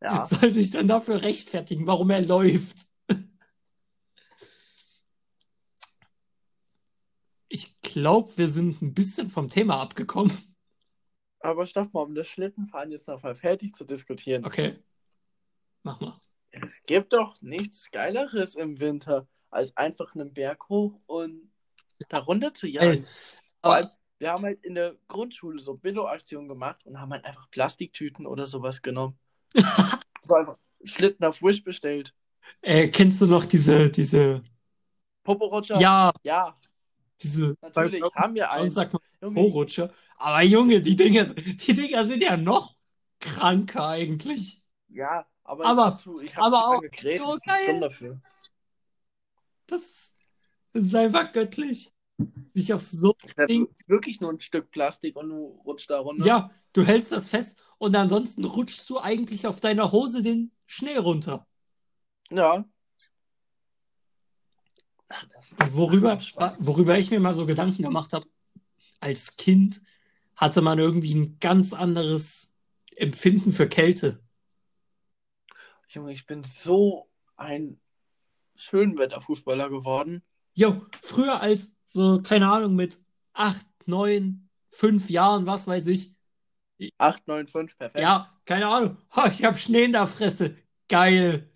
ja. soll sich dann dafür rechtfertigen, warum er läuft. Ich glaube, wir sind ein bisschen vom Thema abgekommen. Aber stopp mal, um das Schlittenfahren jetzt noch mal fertig zu diskutieren. Okay. Mach mal. Es gibt doch nichts Geileres im Winter, als einfach einen Berg hoch und da runter zu jagen. Ey, aber, wir haben halt in der Grundschule so Billo-Aktionen gemacht und haben halt einfach Plastiktüten oder sowas genommen. so einfach Schlitten auf Wish bestellt. äh, kennst du noch diese, diese, Popo-Rutscher? ja, Ja, diese, natürlich. haben wir bei einen. sagt man Junge, Vorrutscher. Aber Junge, die Dinger, die Dinger sind ja noch kranker eigentlich. Ja, aber, Aber- ich habe auch gegräbt, so geil. dafür. Das ist, das ist einfach göttlich. Sich auf so, Das Ding- wirklich nur ein Stück Plastik und du rutschst da runter. ja, du hältst das fest und ansonsten rutschst du eigentlich auf deiner Hose den Schnee runter. Ja. Worüber, worüber ich mir mal so Gedanken gemacht habe, als Kind hatte man irgendwie ein ganz anderes Empfinden für Kälte. Junge, ich bin so ein Schönwetterfußballer geworden. Jo, früher als so, keine Ahnung, mit acht, neun, fünf Jahren, was weiß ich. 8, 9, 5, perfekt. Ja, keine Ahnung. Oh, ich habe Schnee in der Fresse. Geil.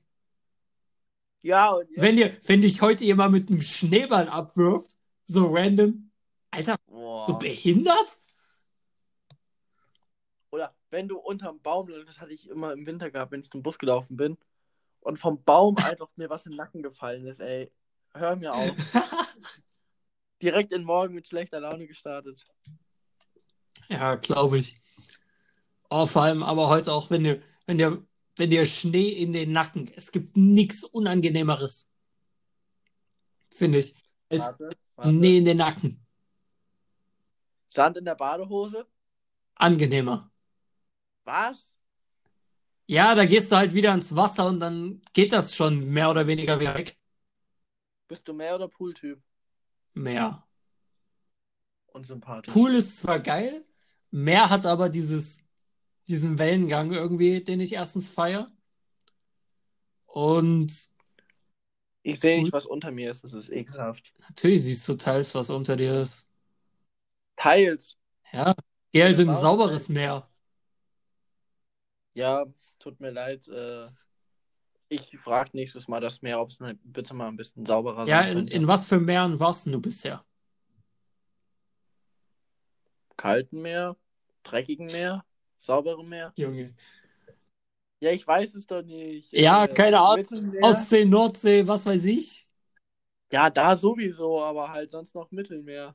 Ja, und jetzt, Wenn dir, wenn dich heute jemand mit einem Schneeball abwirft, so random, Alter, Boah. so behindert? Wenn du unterm Baum, das hatte ich immer im Winter gehabt, wenn ich zum Bus gelaufen bin, und vom Baum einfach mir was in den Nacken gefallen ist, ey. Hör mir auf. Direkt in Morgen mit schlechter Laune gestartet. Ja, glaube ich. Oh, vor allem aber heute auch, wenn dir, wenn dir, wenn dir Schnee in den Nacken, es gibt nichts Unangenehmeres. Finde ich. Als Warte, warte. Schnee in den Nacken. Sand in der Badehose? Angenehmer. Was? Ja, da gehst du halt wieder ins Wasser und dann geht das schon mehr oder weniger wieder weg. Bist du Meer- oder Pooltyp? Mehr. Unsympathisch. Pool ist zwar geil, Meer hat aber dieses, diesen Wellengang irgendwie, den ich erstens feiere. Und Ich sehe nicht, was unter mir ist. Das ist ekelhaft. natürlich siehst du teils, was unter dir ist. Teils. Ja, geh halt in ein sauber sauberes Meer. Ja, tut mir leid. Äh, ich frage nächstes Mal das Meer, ob es bitte mal ein bisschen sauberer Ja, sein in, könnte. in was für Meeren warst du bisher? kalten Meer, dreckigen Meer, sauberem Meer. Junge. Ja, ich weiß es doch nicht. Ja, Äh, keine Ahnung. Ostsee, Nordsee, was weiß ich. Ja, da sowieso, aber halt sonst noch Mittelmeer.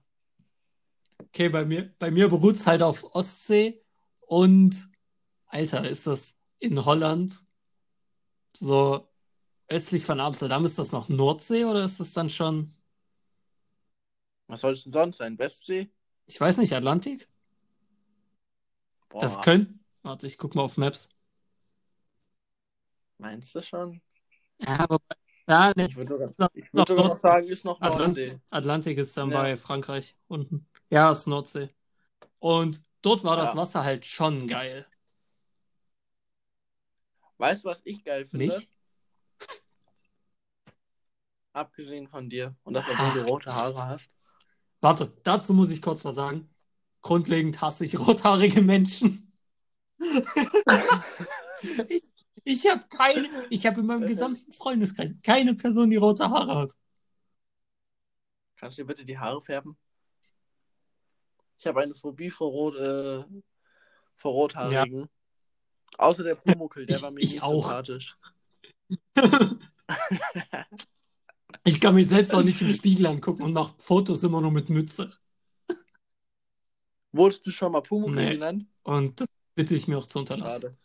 Okay, bei mir, bei mir beruht es halt auf Ostsee und, Alter, ist das in Holland so östlich von Amsterdam, ist das noch Nordsee oder ist das dann schon, Was soll es denn sonst sein? Westsee? ich weiß nicht, Atlantik? Boah, Das könnte, warte, ich guck mal auf Maps. meinst du schon? Ja, aber, ja, nee, Ich würde sogar, Noch- ich würd sogar noch sagen, ist noch Atlantik, Nordsee. Atlantik ist dann Ja. bei Frankreich unten. Ja, ist Nordsee. Und dort war das Ja. Wasser halt schon geil. Weißt du, was ich geil finde? Nicht? Abgesehen von dir und dass Ah. du rote Haare hast. Warte, dazu muss ich kurz was sagen. Grundlegend hasse ich rothaarige Menschen. ich ich habe keine, ich habe in meinem gesamten Freundeskreis keine Person, die rote Haare hat. Kannst du dir bitte die Haare färben? Ich habe eine Phobie vor, Rot, äh, vor Rothaarigen. Außer der Pumuckel, der Ich- war mir ich nicht auch. sympathisch. Ich kann mich selbst auch nicht im Spiegel angucken und mache Fotos immer nur mit Mütze. Wurdest du schon mal Pumuckel Nee. genannt? Und das bitte ich mir auch zu unterlassen. Schade.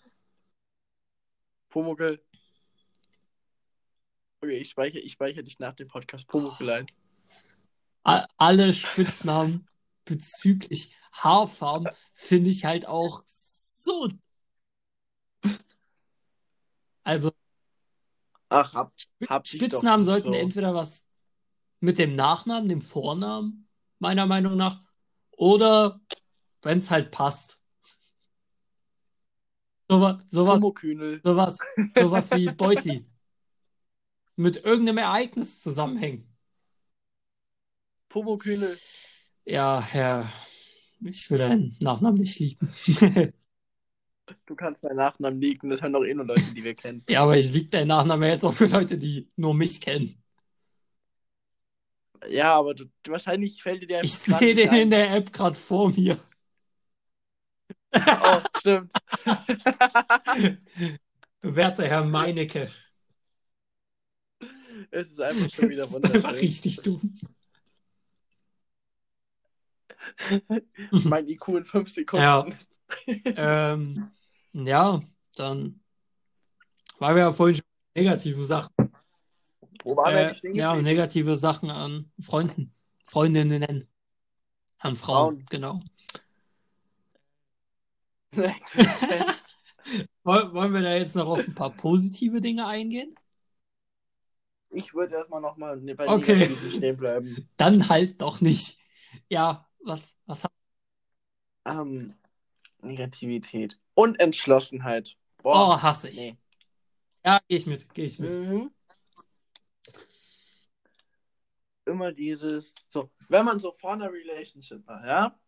Pumuckel. Okay, ich speichere, ich speichere dich nach dem Podcast Pumuckel ein. Alle Spitznamen bezüglich Haarfarben finde ich halt auch so. Also Ach, hab, Hab Spitznamen sollten so. entweder was mit dem Nachnamen, dem Vornamen, meiner Meinung nach, oder wenn es halt passt. Sowas, sowas, Pumukünel. sowas, sowas wie Beuti. Mit irgendeinem Ereignis zusammenhängen. Pumukünel. Ja, Herr, ich will deinen Nachnamen nicht lieben. Du kannst meinen Nachnamen liegen, das hören doch eh nur Leute, die wir kennen. Ja, aber ich liebe deinen Nachnamen jetzt auch für Leute, die nur mich kennen. Ja, aber du, wahrscheinlich fällt dir der Ich sehe den in ein. der App gerade vor mir. Oh, stimmt. Werter Herr Meinecke. es ist einfach schon wieder Das ist einfach richtig dumm. Mein IQ in fünf Sekunden. Ja. ähm, ja, dann weil wir ja vorhin schon negative Sachen, Wo waren wir äh, stehen ja, negative Sachen an Freunden, Freundinnen. An Frauen, Frauen. genau. Woll- Wollen wir da jetzt noch auf ein paar positive Dinge eingehen? Ich würde erstmal nochmal bei Okay. Negativen stehen bleiben. Dann halt doch nicht. Ja, was, was hat. Ähm, Negativität. Und Entschlossenheit. Oh, Boah, hasse ich. nee. Ja, gehe ich mit, gehe ich mit. Mhm. Immer dieses, so, wenn man so vor einer Relationship war, ja?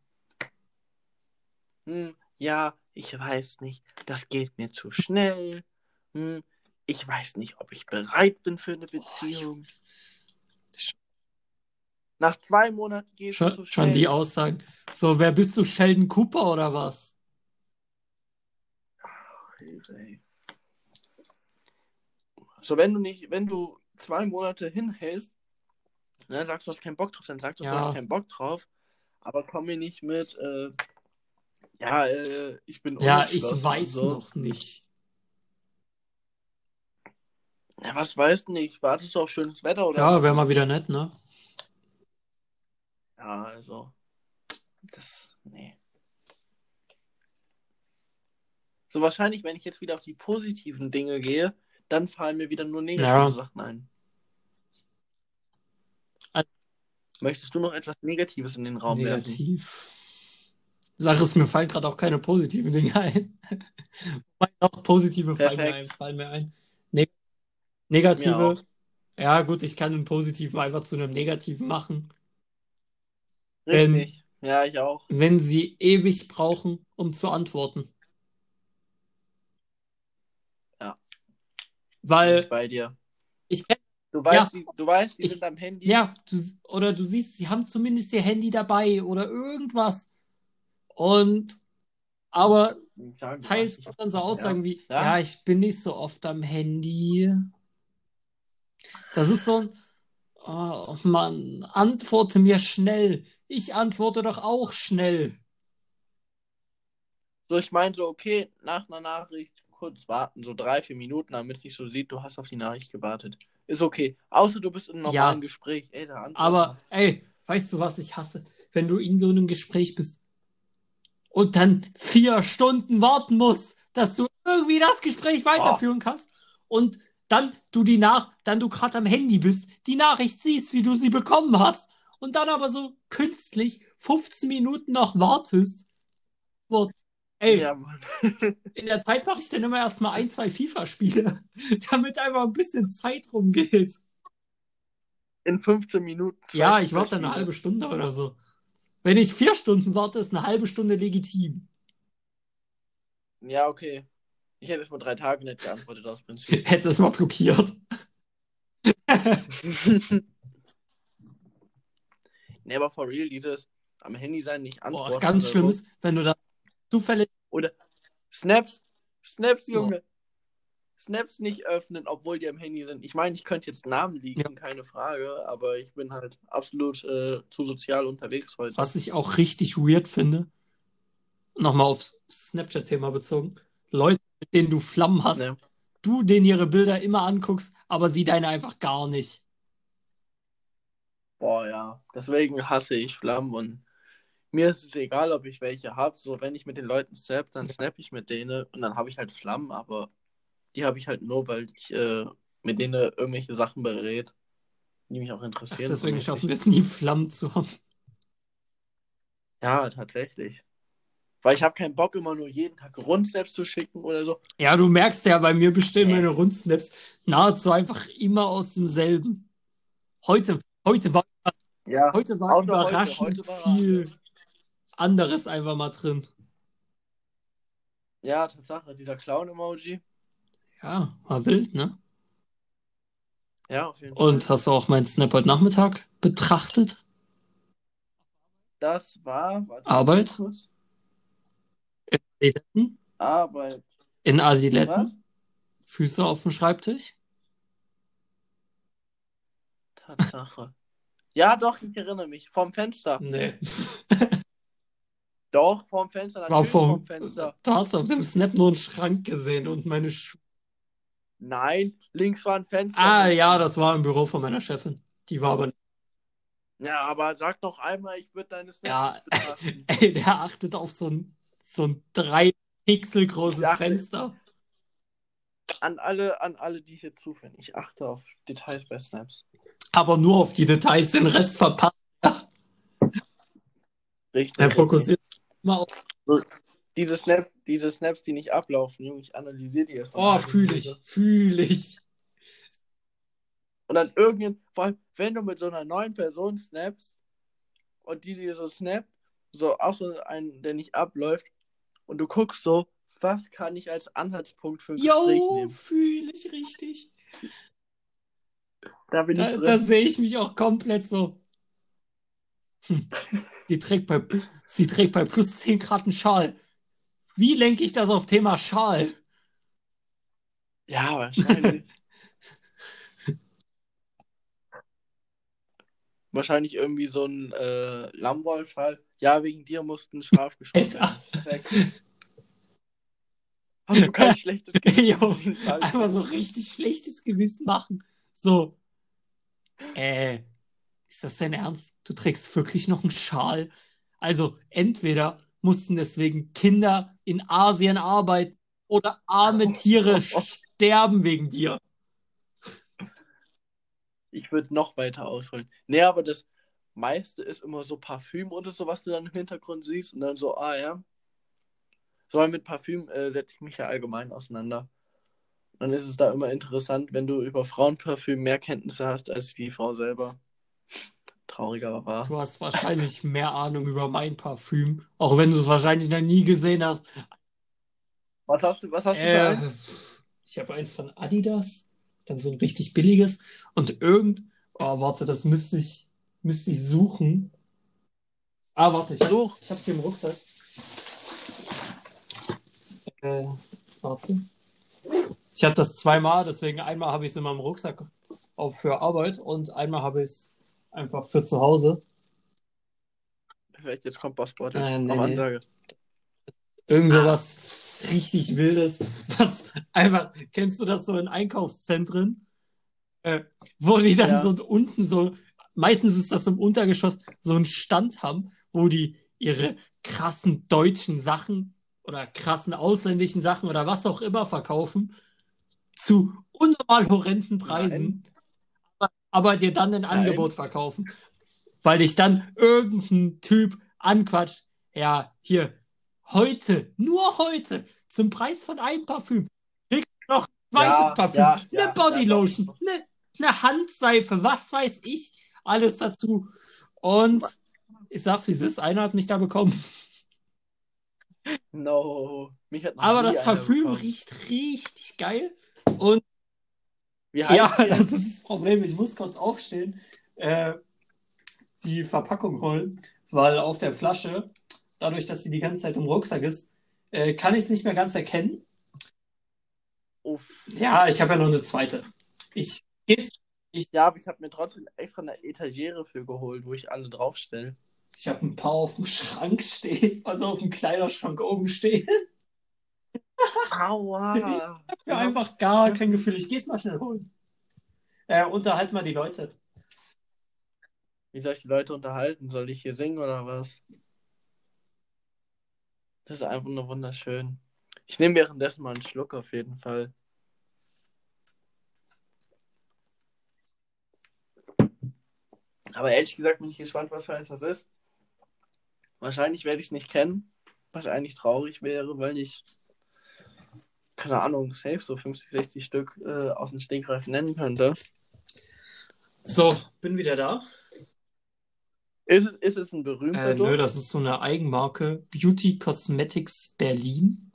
Hm, ja, ich weiß nicht, das geht mir zu schnell. Hm, ich weiß nicht, ob ich bereit bin für eine Beziehung. Nach zwei Monaten geht es zu schnell. schon die Aussagen. So, wer bist du? Sheldon Cooper oder was? Hilfe, ey. So, wenn du nicht, wenn du zwei Monate hinhältst, dann sagst du, du hast keinen Bock drauf, dann sagst du, du Ja. hast keinen Bock drauf, aber komm mir nicht mit, äh, ja, äh, ich bin Ja, ich weiß so. noch nicht. Ja, was weißt du nicht? Wartest du auf schönes Wetter oder Ja, wäre mal wieder nett, ne? Ja, also, das, nee. So wahrscheinlich, wenn ich jetzt wieder auf die positiven Dinge gehe, dann fallen mir wieder nur negative Ja. Sachen ein. Möchtest du noch etwas Negatives in den Raum werfen? Negativ. Sache ist, mir fallen gerade auch keine positiven Dinge ein. Doch, positive fallen mir ein, fallen mir ein. Ne negative. auch. Ja, gut, ich kann einen positiven einfach zu einem negativen machen. Wenn- Richtig. Ja, ich auch. Wenn sie ewig brauchen, um zu antworten. Ja. Bin Weil ich bei dir. ich kenne Du weißt, Ja. die, du weißt, die Ich- sind am Handy. Ja, du, oder du siehst, sie haben zumindest ihr Handy dabei oder irgendwas. Und, aber Ja, teils ich- dann so Aussagen wie, Ja. ja, ich bin nicht so oft am Handy. Das ist so ein, oh Mann, antworte mir schnell. Ich antworte doch auch schnell. So, ich meine so, okay, nach einer Nachricht kurz warten, so drei, vier Minuten, damit es nicht so sieht, du hast auf die Nachricht gewartet. Ist okay. Außer du bist in einem Ja. normalen Gespräch. Ey, Aber, ey, weißt du, was ich hasse? Wenn du in so einem Gespräch bist und dann vier Stunden warten musst, dass du irgendwie das Gespräch weiterführen kannst und dann du die nach, dann du gerade am Handy bist, die Nachricht siehst, wie du sie bekommen hast und dann aber so künstlich 15 Minuten noch wartest. Wo, ey, Ja, in der Zeit mache ich dann immer erstmal ein, zwei FIFA-Spiele, damit einfach ein bisschen Zeit rumgeht. In 15 Minuten. Ja, ich warte eine Spiele. halbe Stunde oder so. Wenn ich vier Stunden warte, ist eine halbe Stunde legitim. Ja, okay. Ich hätte es mal drei Tage nicht geantwortet aus Prinzip. Hätte es mal blockiert. nee, aber for real, dieses am Handy sein, nicht antworten. Boah, ganz schlimm ist, wenn du da zufällig. Snaps. Snaps, Ja. Junge. Snaps nicht öffnen, obwohl die am Handy sind. Ich meine, ich könnte jetzt Namen liegen, keine Frage, aber ich bin halt absolut äh, zu sozial unterwegs heute. Was ich auch richtig weird finde, nochmal aufs Snapchat-Thema bezogen, Leute, mit denen du Flammen hast, Ne. du denen ihre Bilder immer anguckst, aber sie deine einfach gar nicht. Boah, ja. Deswegen hasse ich Flammen und mir ist es egal, ob ich welche habe. So, wenn ich mit den Leuten snap, dann snap ich mit denen und dann habe ich halt Flammen, aber die habe ich halt nur, weil ich äh, mit denen irgendwelche Sachen berät, die mich auch Ach, interessieren. deswegen so schaffen wir mäßig. es nie, Flammen zu haben. Ja, tatsächlich. Weil ich habe keinen Bock, immer nur jeden Tag Rundsnaps zu schicken oder so. Ja, du merkst ja, bei mir bestehen Nee. meine Rundsnaps nahezu einfach immer aus demselben. Heute, heute war, Ja. heute war Außer heute. überraschend Heute war viel. Anderes einfach mal drin. Ja, Tatsache, dieser Clown-Emoji. Ja, war wild, ne? Ja, auf jeden Und Fall. hast du auch meinen Snap heute Nachmittag betrachtet? Das war. Warte, Arbeit? kurz. In Adiletten? Arbeit. In Was? Adiletten? Füße auf dem Schreibtisch? Tatsache. Ja, doch, ich erinnere mich. Vom Fenster. Nee. Doch, vom Fenster. War Natürlich vom, vom Fenster. du hast auf dem Snap nur einen Schrank gesehen und meine Schuhe. Nein, links war ein Fenster. Ah, ja, das war im Büro von meiner Chefin. Die war aber. Ja, aber sag doch einmal, ich würde deine Snaps Ja. Ey, der achtet auf so ein, so ein drei Pixel großes Ja. Fenster. an alle, an alle, die hier zuhören, ich achte auf Details bei Snaps. Aber nur auf die Details, den Rest verpasst. Richtig. Er fokussiert immer auf. Diese, Snap, diese Snaps, die nicht ablaufen, Junge, ich analysiere die erst. Oh, fühle ich, fühle ich. Und dann irgendwann, vor allem, wenn du mit so einer neuen Person snaps und die sie so snappt, so auch so ein, der nicht abläuft, und du guckst so, was kann ich als Anhaltspunkt für Gespräch Jo, nehmen? fühle ich richtig. Da bin ich Da, drin. da sehe ich mich auch komplett so. Hm. Die trägt bei, sie trägt bei plus 10 Grad einen Schal. Wie lenke ich das auf Thema Schal? Ja, wahrscheinlich. wahrscheinlich irgendwie so ein äh, Lammwollfall. Ja, wegen dir mussten Schaf geschossen werden. Hast du kein schlechtes Gewissen? Jo, einfach so richtig schlechtes Gewissen machen. So, äh, ist das dein Ernst? Du trägst wirklich noch einen Schal? Also, entweder mussten deswegen Kinder in Asien arbeiten oder arme Tiere sterben wegen dir. Ich würde noch weiter ausholen. Nee, aber das meiste ist immer so Parfüm oder so, was du dann im Hintergrund siehst. Und dann so, ah ja. So mit Parfüm äh, setze ich mich ja allgemein auseinander. Dann ist es da immer interessant, wenn du über Frauenparfüm mehr Kenntnisse hast als die Frau selber. Trauriger wahr. Du hast wahrscheinlich mehr Ahnung über mein Parfüm, auch wenn du es wahrscheinlich noch nie gesehen hast. Was hast du, was hast du für Äh, eins? ich habe eins von Adidas, dann so ein richtig billiges und irgend, oh, warte, das müsste ich, müsste ich suchen. Ah, warte, ich Such. hab's, ich hab's hier im Rucksack. Äh, warte. Ich habe das zweimal, deswegen einmal habe ich es in meinem Rucksack auch für Arbeit und einmal habe ich es einfach für zu Hause. Vielleicht jetzt kommt Bossbot. Äh, nee, auf nee. Ansage. Irgend sowas richtig Wildes, was einfach, kennst du das so in Einkaufszentren, äh, wo die dann Ja. so unten so, meistens ist das im Untergeschoss, so einen Stand haben, wo die ihre krassen deutschen Sachen oder krassen ausländischen Sachen oder was auch immer verkaufen zu unnormal horrenden Preisen, aber, aber dir dann ein Angebot verkaufen, weil dich dann irgendein Typ anquatscht, ja, hier, heute, nur heute, zum Preis von einem Parfüm, kriegst du noch ein zweites Ja, Parfüm, ja, eine ja, Bodylotion, eine, eine Handseife, was weiß ich, alles dazu. Und ich sag's wie es ist, einer hat mich da bekommen. No. Mich hat noch Aber das Parfüm bekommen. riecht richtig geil. Und Wie heißt ja, die? das ist das Problem. Ich muss kurz aufstehen, äh, die Verpackung holen, weil auf der Flasche, dadurch, dass sie die ganze Zeit im Rucksack ist, äh, kann ich es nicht mehr ganz erkennen. Uff. Ja, ich habe ja noch eine zweite. Ich geh's- Ja, aber ich habe mir trotzdem extra eine Etagere für geholt, wo ich alle draufstelle. ich habe ein paar auf dem Schrank stehen, also auf dem Kleiderschrank oben stehen. Aua. Ich Ja, einfach gar kein Gefühl. Ich geh's mal schnell holen. Äh, unterhalt mal die Leute. Wie soll ich die Leute unterhalten? Soll ich hier singen oder was? Das ist einfach nur wunderschön. Ich nehme währenddessen mal einen Schluck auf jeden Fall. Aber ehrlich gesagt bin ich gespannt, was für eins das ist. Wahrscheinlich werde ich es nicht kennen, was eigentlich traurig wäre, weil ich, keine Ahnung, safe so 50, 60 Stück äh, aus dem Stegreif nennen könnte. So, bin wieder da. Ist, es- ist es ein berühmter Äh, nö, das ist so eine Eigenmarke. Beauty Cosmetics Berlin.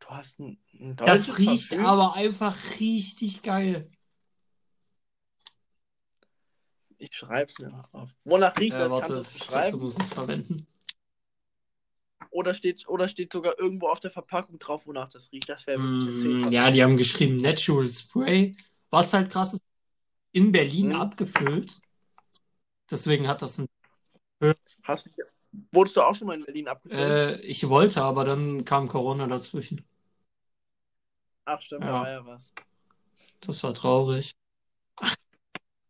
Du hast ein, ein Das riecht Parfüm? aber einfach richtig geil. Ich schreib's mir auf. Wonach riecht Äh, das? warte, Kannst du es dazu beschreiben? muss ich es verwenden. Oder steht, oder steht sogar irgendwo auf der Verpackung drauf, wonach das riecht? Das wäre Mm, 10. ja, die haben geschrieben Natural Spray. Was halt krass ist, in Berlin Mhm. abgefüllt. Deswegen hat das ein. Hast du, wurdest du auch schon mal in Berlin abgefüllt? Äh, ich wollte, aber dann kam Corona dazwischen. Ach, stimmt, ja. da war ja was. Das war traurig.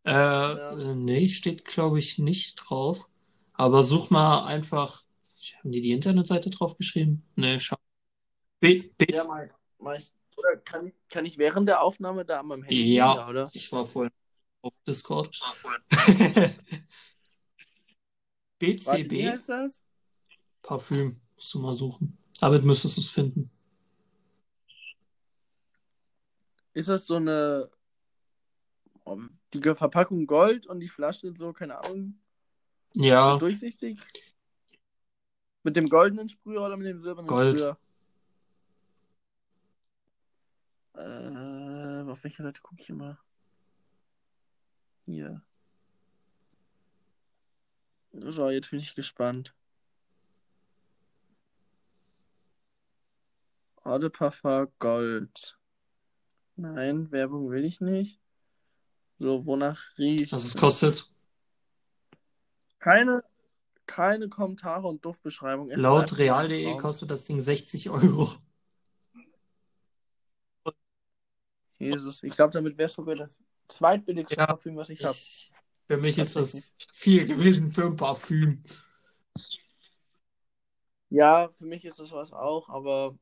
Äh, äh, nee, steht glaube ich nicht drauf. Aber such mal einfach. Haben die die Internetseite drauf geschrieben? Nee, schau. Ja, mach ich. Oder kann ich, kann ich während der Aufnahme da an meinem Handy? Ja. Ja, oder? Ich war vorhin auf Discord. Warte, wie BCB heißt das? Parfüm. Musst du mal suchen. Damit müsstest du es finden. Ist das so eine die Verpackung Gold und die Flasche so, keine Ahnung, Ja, durchsichtig? Mit dem goldenen Sprüher oder mit dem silbernen Gold. Sprüher? Äh, auf welcher Seite gucke ich immer? Hier. So, jetzt bin ich gespannt. Parfum Gold. Nein, Werbung will ich nicht. So, wonach riecht was es kostet. Keine, keine Kommentare und Duftbeschreibung. Laut real.de kostet das Ding 60 Euro. Jesus, ich glaube, damit wäre es sogar das zweitbilligste Ja, Parfüm, was ich habe. Für mich ist das viel gewesen für ein Parfüm. Ja, für mich ist das was auch, aber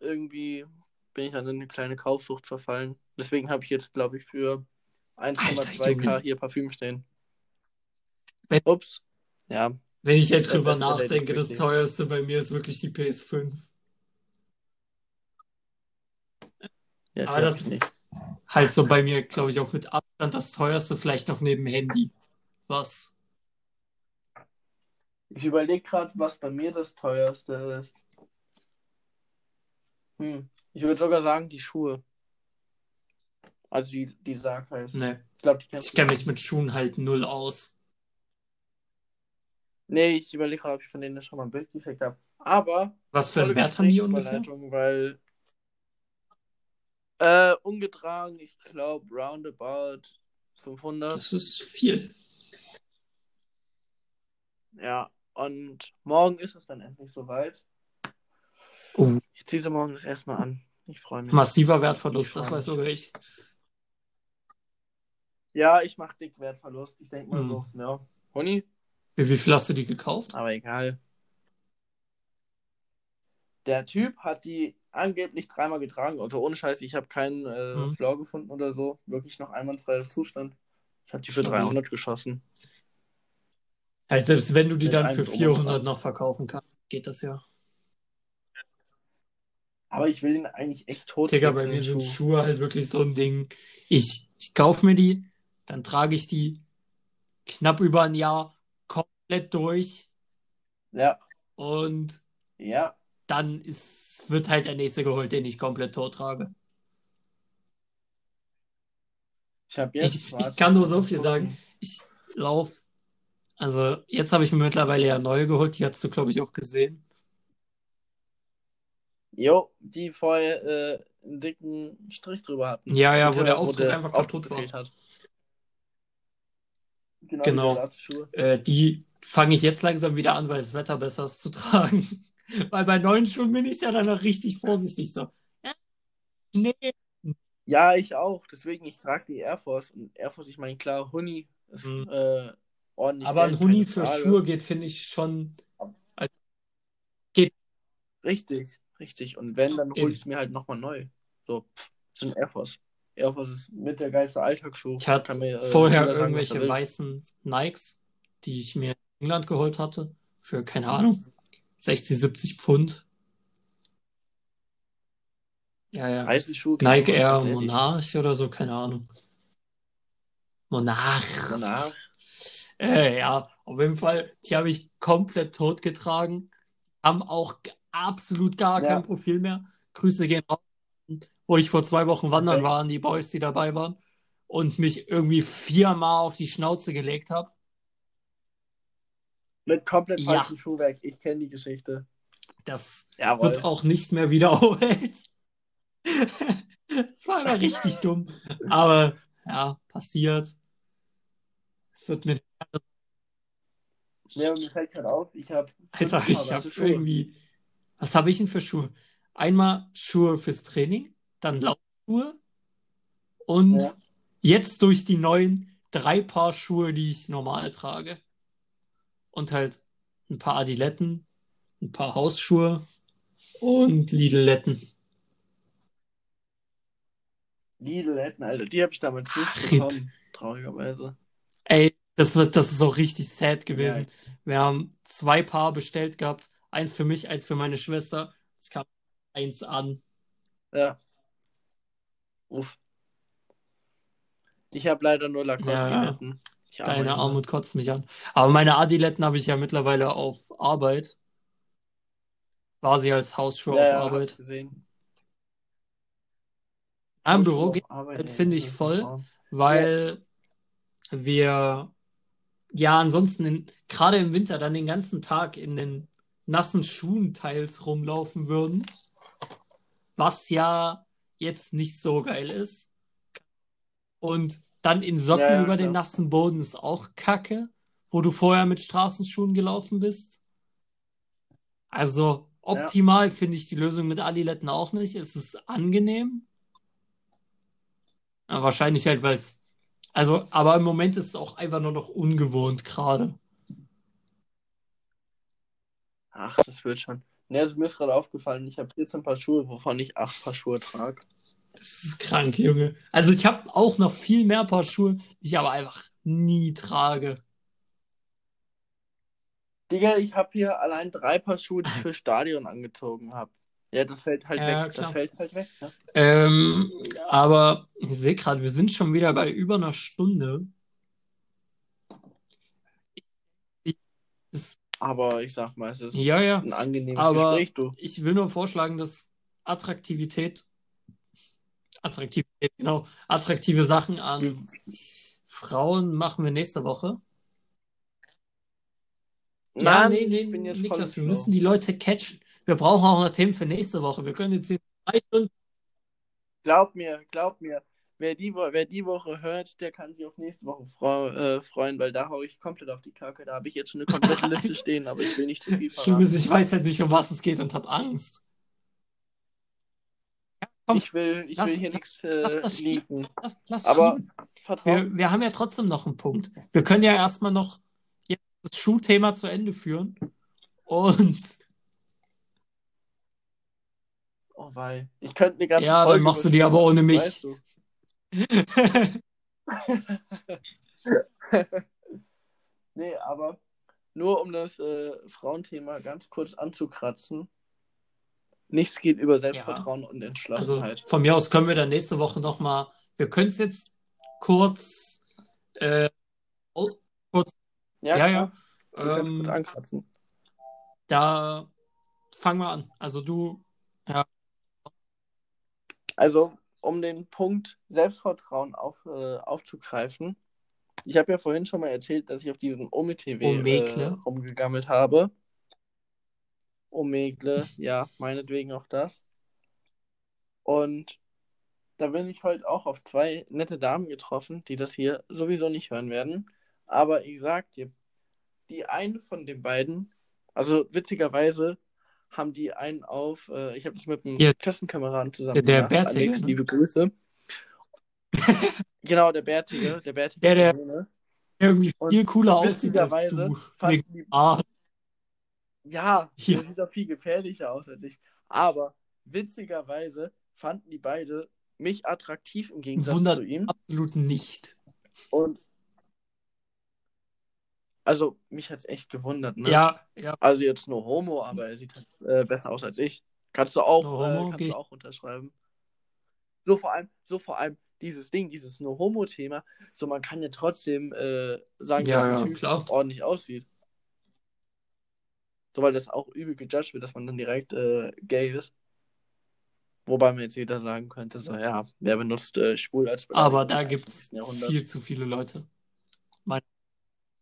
irgendwie bin ich dann in eine kleine Kaufsucht verfallen. Deswegen habe ich jetzt, glaube ich, für 1,2k Junge. hier Parfüm stehen. Wenn- Ups. Ja, Wenn ich Ja, drüber das ist nachdenke, das teuerste bei mir ist wirklich die PS5. ja Aber das- nicht. Halt so bei mir, glaube ich, auch mit Abstand das teuerste, vielleicht noch neben Handy. Was? Ich überlege gerade, was bei mir das teuerste ist. Hm. Ich würde sogar sagen, die Schuhe. Also die, die Sarg heißt. Ne, Ich glaube, ich kenne mich mit Schuhen halt null aus. Nee, ich überlege gerade, ob ich von denen schon mal ein Bild geschickt habe. Aber Was für einen Wert haben die ungefähr? Weil äh, ungetragen, ich glaube, roundabout 500. Das ist viel. Ja, und morgen ist es dann endlich soweit. Oh, Ich ziehe sie morgen das erste Mal an. Ich freue mich. massiver Wertverlust, das weiß sogar ich. Ja, ich mache dick Wertverlust. Ich denke mal Hm. so. Ja. Honey? Wie, wie viel hast du die gekauft? Aber egal. Der Typ hat die angeblich dreimal getragen. Also ohne Scheiß, ich habe keinen äh, Mhm. Flaw gefunden oder so. Wirklich noch einwandfreier Zustand. Ich habe die für Stabil. 300 geschossen. Halt, selbst wenn du die dann für Drum und 400 Dran. noch verkaufen kannst, geht das ja. Aber ich will den eigentlich echt tot Digga, bei mir sind Schuh. Schuhe halt wirklich so ein Ding. Ich, ich kaufe mir die, dann trage ich die knapp über ein Jahr durch Ja, und ja. dann ist, wird halt der nächste geholt, den ich komplett tot trage. Ich jetzt. Ich, ich kann nur so viel sagen. Ich lauf, also jetzt habe ich mir mittlerweile ja neue geholt, die hast du, glaube ich, auch gesehen. Jo, die vorher äh, einen dicken Strich drüber hatten. Ja, ja, wo der Aufdruck einfach kaputt war. hat. Genau. Genau. Latzschuhe. Äh, die fange ich jetzt langsam wieder an, weil das Wetter besser ist zu tragen. Weil bei neuen Schuhen bin ich ja dann noch richtig vorsichtig so. Ja, Schnee. Ja, ich auch. Deswegen, ich trage die Air Force. Und Air Force, ich meine, klar, Huni ist Mhm. äh, ordentlich. Aber ein Huni für Frage. Schuhe geht, finde ich schon. Richtig, richtig. Und wenn, dann hole ich es mir halt nochmal neu. So, pff, ein Air Force. Air Force ist mit der geilste Alltagsschuh. Ich hatte mir, äh, vorher er irgendwelche weißen Nikes, die ich mir England geholt hatte, für, keine Ahnung, 60, 70 Pfund. Ja, ja. Weiße Schuhe. Nike Air. Monarch oder so, keine Ahnung. Monarch. Danach. Äh, ja, auf jeden Fall, die habe ich komplett totgetragen. Haben auch absolut gar Ja. kein Profil mehr. Grüße gehen raus, wo ich vor zwei Wochen wandern Perfekt. war, an die Boys, die dabei waren. Und mich irgendwie viermal auf die Schnauze gelegt habe. Mit komplett Ja. falschem Schuhwerk. Ich kenne die Geschichte. Das Jawohl. wird auch nicht mehr wiederholt. das war immer richtig dumm. Aber ja, passiert. Wird mir, Ja, mir fällt gerade auf, ich habe Alter, ich habe irgendwie, was habe ich denn für Schuhe? Einmal Schuhe fürs Training, dann Laufschuhe und Ja. jetzt durch die neuen drei Paar Schuhe, die ich normal trage. Und halt ein paar Adiletten, ein paar Hausschuhe Und Lidl-Letten. Lidl-Letten, Alter, die habe ich damals nicht bekommen, traurigerweise. Ey, das, wird, das ist auch richtig sad gewesen. Ja. Wir haben zwei Paar bestellt gehabt. Eins für mich, eins für meine Schwester. Es kam eins an. Ja. Uff. Ich habe leider nur Lacoste-Letten. Ja, Deine Armut kotzt mich an. Aber meine Adiletten habe ich ja mittlerweile auf Arbeit. War sie als Hausschuh ja, auf ja, Arbeit. Gesehen. Im Büro geht finde ich voll, weil wir ja ansonsten gerade im Winter dann den ganzen Tag in den nassen Schuhen teils rumlaufen würden. Was ja jetzt nicht so geil ist. Und dann in Socken Ja, ja, über den klar. nassen Boden ist auch Kacke, wo du vorher mit Straßenschuhen gelaufen bist. Also optimal finde ich die Lösung mit Adiletten auch nicht. Es ist angenehm. Ja, wahrscheinlich halt, weil es. Also, aber im Moment ist es auch einfach nur noch ungewohnt gerade. Ach, das wird schon. Ne, also mir ist gerade aufgefallen, ich habe 14 Paar Schuhe, wovon ich 8 Paar Schuhe trage. Das ist krank, Junge. Also ich habe auch noch viel mehr Paar Schuhe, die ich aber einfach nie trage. Digga, ich habe hier allein drei Paar Schuhe, die ich für Stadion angezogen habe. Ja, das fällt halt Ja, weg. klar. Das fällt halt weg. Ne? Ähm, aber ich sehe gerade, wir sind schon wieder bei über einer Stunde. Das, Aber ich sag mal, es ist ja, ja. ein angenehmes Aber Gespräch, du. ich will nur vorschlagen, dass Attraktivität, Attraktivität, genau, attraktive Sachen an Frauen machen wir nächste Woche. Ja, Nein, nee, nee, ich bin jetzt voll Niklas, wir müssen die Leute catchen. Wir brauchen auch noch Themen für nächste Woche. Wir können jetzt hier drei Stunden. Glaub mir, glaub mir. Wer die, wer die Woche hört, der kann sich auf nächste Woche freu äh, freuen, weil da hau ich komplett auf die Kacke. Da habe ich jetzt schon eine komplette Liste stehen, aber ich will nicht zu viel ist, verraten. ich weiß halt nicht, um was es geht und habe Angst. Komm, Ich will, ich Lass- will hier lass- nichts lass äh, schieben. leaken. lass, lass Aber Wir, wir haben ja trotzdem noch einen Punkt. Wir können ja erstmal noch das Schuhthema zu Ende führen. Und Oh wei. Ich könnte eine ganze Ja, dann Folge machst du die aber ohne mich. weißt du. Nee, aber nur um das äh, Frauenthema ganz kurz anzukratzen. Nichts geht über Selbstvertrauen und also Entschlossenheit. von mir aus können wir dann nächste Woche nochmal, wir können es jetzt kurz, äh, oh, kurz, ja, ja, es ähm, ankratzen. da fangen wir an. Also du, Also, um den Punkt Selbstvertrauen auf, äh, aufzugreifen. Ich habe ja vorhin schon mal erzählt, dass ich auf diesen Ometewe äh, Omegle. rumgegammelt habe. Omegle, ja, meinetwegen auch das. Und da bin ich heute auch auf zwei nette Damen getroffen, die das hier sowieso nicht hören werden. Aber ich sag dir, die eine von den beiden, also witzigerweise haben die einen auf, äh, ich habe das mit einem Hier. Klassenkameraden zusammen Der- der gemacht. Bärtige, Alex, ne? liebe Grüße. genau, der Bärtige, der Bärtige. Der, der- irgendwie viel cooler aussieht als du. fanden die Ah, Ja, Ja. der sieht doch viel gefährlicher aus als ich. Aber witzigerweise fanden die beide mich attraktiv im Gegensatz wundert zu ihm. absolut nicht. Und also mich hat's echt gewundert, ne? Ja, ja. Also jetzt nur Homo, aber er sieht halt, äh, besser aus als ich. Kannst du auch, No äh, kannst du auch unterschreiben. So vor allem, so vor allem dieses Ding, dieses No Homo Thema. So man kann ja trotzdem äh, sagen, Ja, dass ja, ein Typ klar. ordentlich aussieht. So weil das auch übel gejudged wird, dass man dann direkt äh, gay ist. Wobei mir jetzt jeder sagen könnte, so ja, wer benutzt äh, schwul als Beleidigung Aber da 21. gibt's Jahrhundert? viel zu viele Leute. Meine,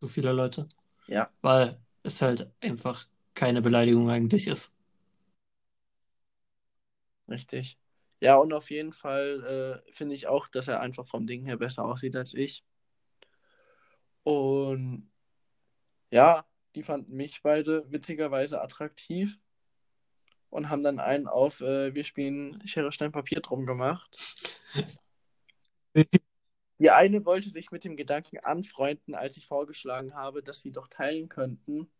zu viele Leute. Ja. Weil es halt einfach keine Beleidigung eigentlich ist. Richtig. Ja, und auf jeden Fall äh, finde ich auch, dass er einfach vom Ding her besser aussieht als ich. Und ja, die fanden mich beide witzigerweise attraktiv und haben dann einen auf äh, Wir spielen Schere, Stein, Papier drum gemacht. Die eine wollte sich mit dem Gedanken anfreunden, als ich vorgeschlagen habe, dass sie doch teilen könnten.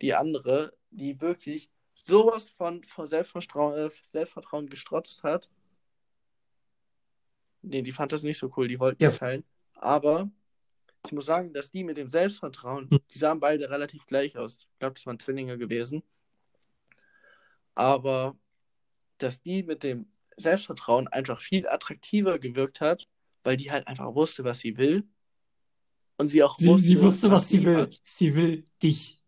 Die andere, die wirklich sowas von, von Selbstvertrauen, äh, Selbstvertrauen gestrotzt hat. Nee, die fand das nicht so cool, die wollten Ja. teilen. Aber ich muss sagen, dass die mit dem Selbstvertrauen, Hm. die sahen beide relativ gleich aus. Ich glaube, das waren Zwillinge gewesen. Aber dass die mit dem Selbstvertrauen einfach viel attraktiver gewirkt hat, weil die halt einfach wusste, was sie will. Und sie auch Sie, wusste, sie wusste, was sie will. hat. Sie will dich.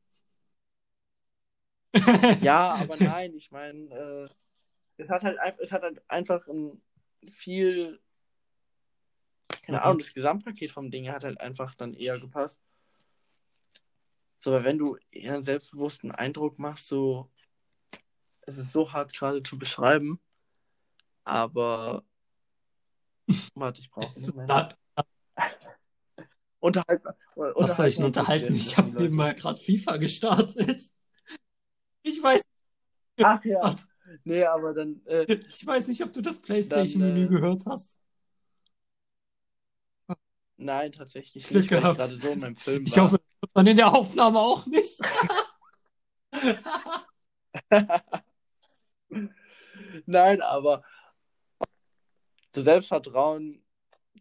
Ja, aber nein, ich meine, äh, es hat halt einfach, es hat halt einfach ein viel, keine Mhm. Ahnung, das Gesamtpaket vom Ding hat halt einfach dann eher gepasst. So, aber wenn du eher einen selbstbewussten Eindruck machst, so, es ist so hart gerade zu beschreiben, aber warte, ich brauche nicht mehr. Da, Unterhalt, was soll ich denn unterhalten? Ich habe nebenbei gerade FIFA gestartet. Ich weiß, Ach ja, nee, aber dann, äh, ich weiß nicht, ob du das PlayStation-Menü äh, gehört hast. Nein, tatsächlich Glück nicht, gehabt. gerade so in meinem Film Ich war. hoffe, das hört man in der Aufnahme auch nicht. Nein, aber das Selbstvertrauen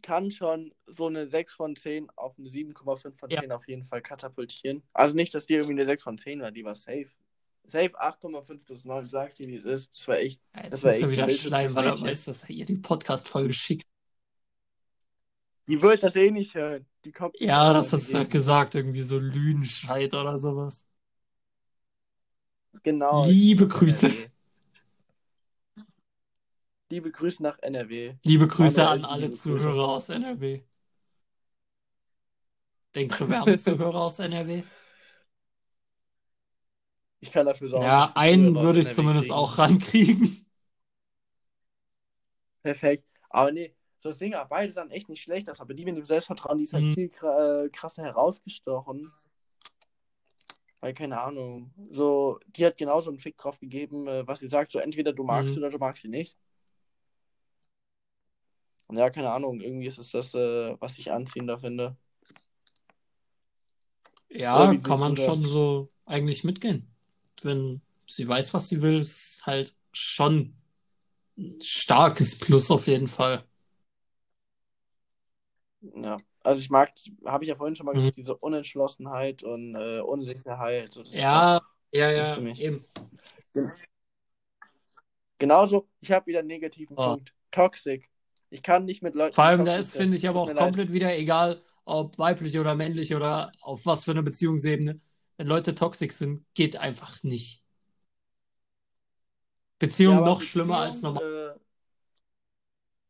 kann schon so eine 6 von 10 auf eine 7,5 von Ja. 10 auf jeden Fall katapultieren. Also nicht, dass die irgendwie eine 6 von 10 war, die war safe. Safe 8,5 bis 9, sag ich dir, wie es ist. Das war echt. Jetzt Das war echt wieder schleimen, weil er weiß, dass er ihr die Podcast-Folge schickt. Die wird das eh nicht hören. Die kommt Ja, das hat hast du gesagt, irgendwie so Lüdenscheid oder sowas. Genau. Liebe Grüße. NRW. Liebe Grüße nach NRW. Liebe Grüße an alle Grüße. Zuhörer aus NRW. Denkst du, wir haben Zuhörer aus NRW? Ich kann dafür sorgen. Ja, einen würde ich zumindest kriegen. auch rankriegen. Perfekt. Aber nee, Ding, beide sahen echt nicht schlecht aus, aber die mit dem Selbstvertrauen, die ist halt Mhm. viel äh, krasser herausgestochen. Weil, keine Ahnung, so, die hat genauso einen Fick drauf gegeben, äh, was sie sagt, so entweder du magst Mhm. sie oder du magst sie nicht. Und ja, keine Ahnung, irgendwie ist es das, äh, was ich anziehender finde. Ja, kann man schon das? so eigentlich mitgehen. Wenn sie weiß, was sie will, ist halt schon ein starkes Plus auf jeden Fall. Ja, also ich mag, habe ich ja vorhin schon mal Mhm. gesagt, diese Unentschlossenheit und äh, Unsicherheit. So, Ja, ja, ja, für mich. eben. Genauso, ich habe wieder einen negativen Oh. Punkt. Toxic. Ich kann nicht mit Leuten. Vor allem, da ist, finde ich, aber auch mir leid. komplett wieder egal, ob weiblich oder männlich oder auf was für eine Beziehungsebene. Wenn Leute toxisch sind, geht einfach nicht. Beziehung Ja, noch schlimmer als Beziehung, normal. Äh,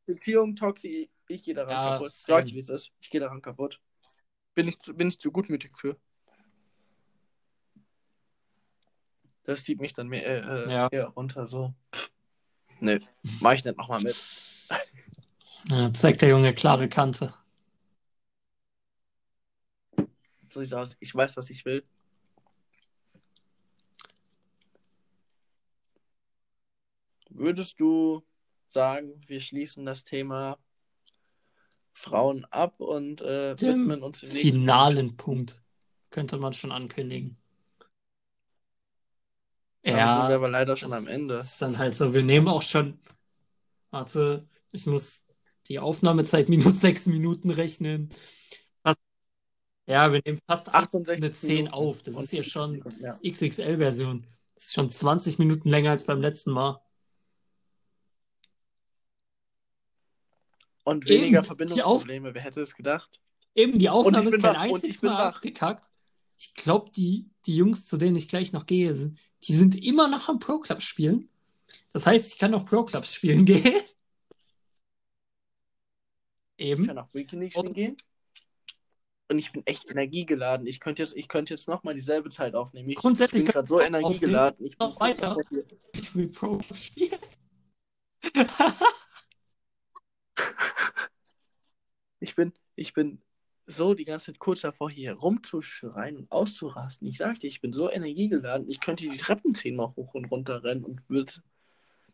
Beziehung toxisch, ich gehe daran Ja, kaputt. Sag ich, wie es ist. Ich gehe daran kaputt. Bin ich, zu, bin ich zu gutmütig für. Das zieht mich dann mehr, äh, äh, Ja. eher runter, so. Pff. Nee, mach ich nicht nochmal mit. Ja, zeigt der Junge klare Kante. So sieht's aus. Ich weiß, was ich will. Würdest du sagen, wir schließen das Thema Frauen ab und äh, Dem widmen uns dem nächsten Finalen Punkt. Könnte man schon ankündigen. Punkt? Dann sind wir Ja, aber leider schon am Ende. ist dann halt so. Wir nehmen auch schon. Warte, ich muss die Aufnahmezeit minus sechs Minuten rechnen. Fast, ja, wir nehmen fast 68 eine 10 Minuten auf. Das ist hier 50 schon ja. XXL-Version. Das ist schon 20 Minuten länger als beim letzten Mal. Und Eben, weniger Verbindungsprobleme. Wer hätte es gedacht? Eben, die Aufnahme ich ist kein wach, einziges ich Mal wach. abgekackt. Ich glaube, die, die Jungs, zu denen ich gleich noch gehe, sind, die sind immer noch am Pro Club spielen. Das heißt, ich kann noch Pro Clubs spielen gehen. Ich Eben. kann auch Weekend League spielen gehen. Und ich bin echt energiegeladen. Ich könnte jetzt, ich könnte jetzt nochmal dieselbe Zeit aufnehmen. Ich, Grundsätzlich ich bin gerade so auch energiegeladen. Ich noch weiter. Ich will Pro Club spielen. Ich bin, ich bin so die ganze Zeit kurz davor, hier rumzuschreien und auszurasten. Ich sagte, ich bin so energiegeladen, ich könnte die Treppen zehnmal hoch und runter rennen und würde,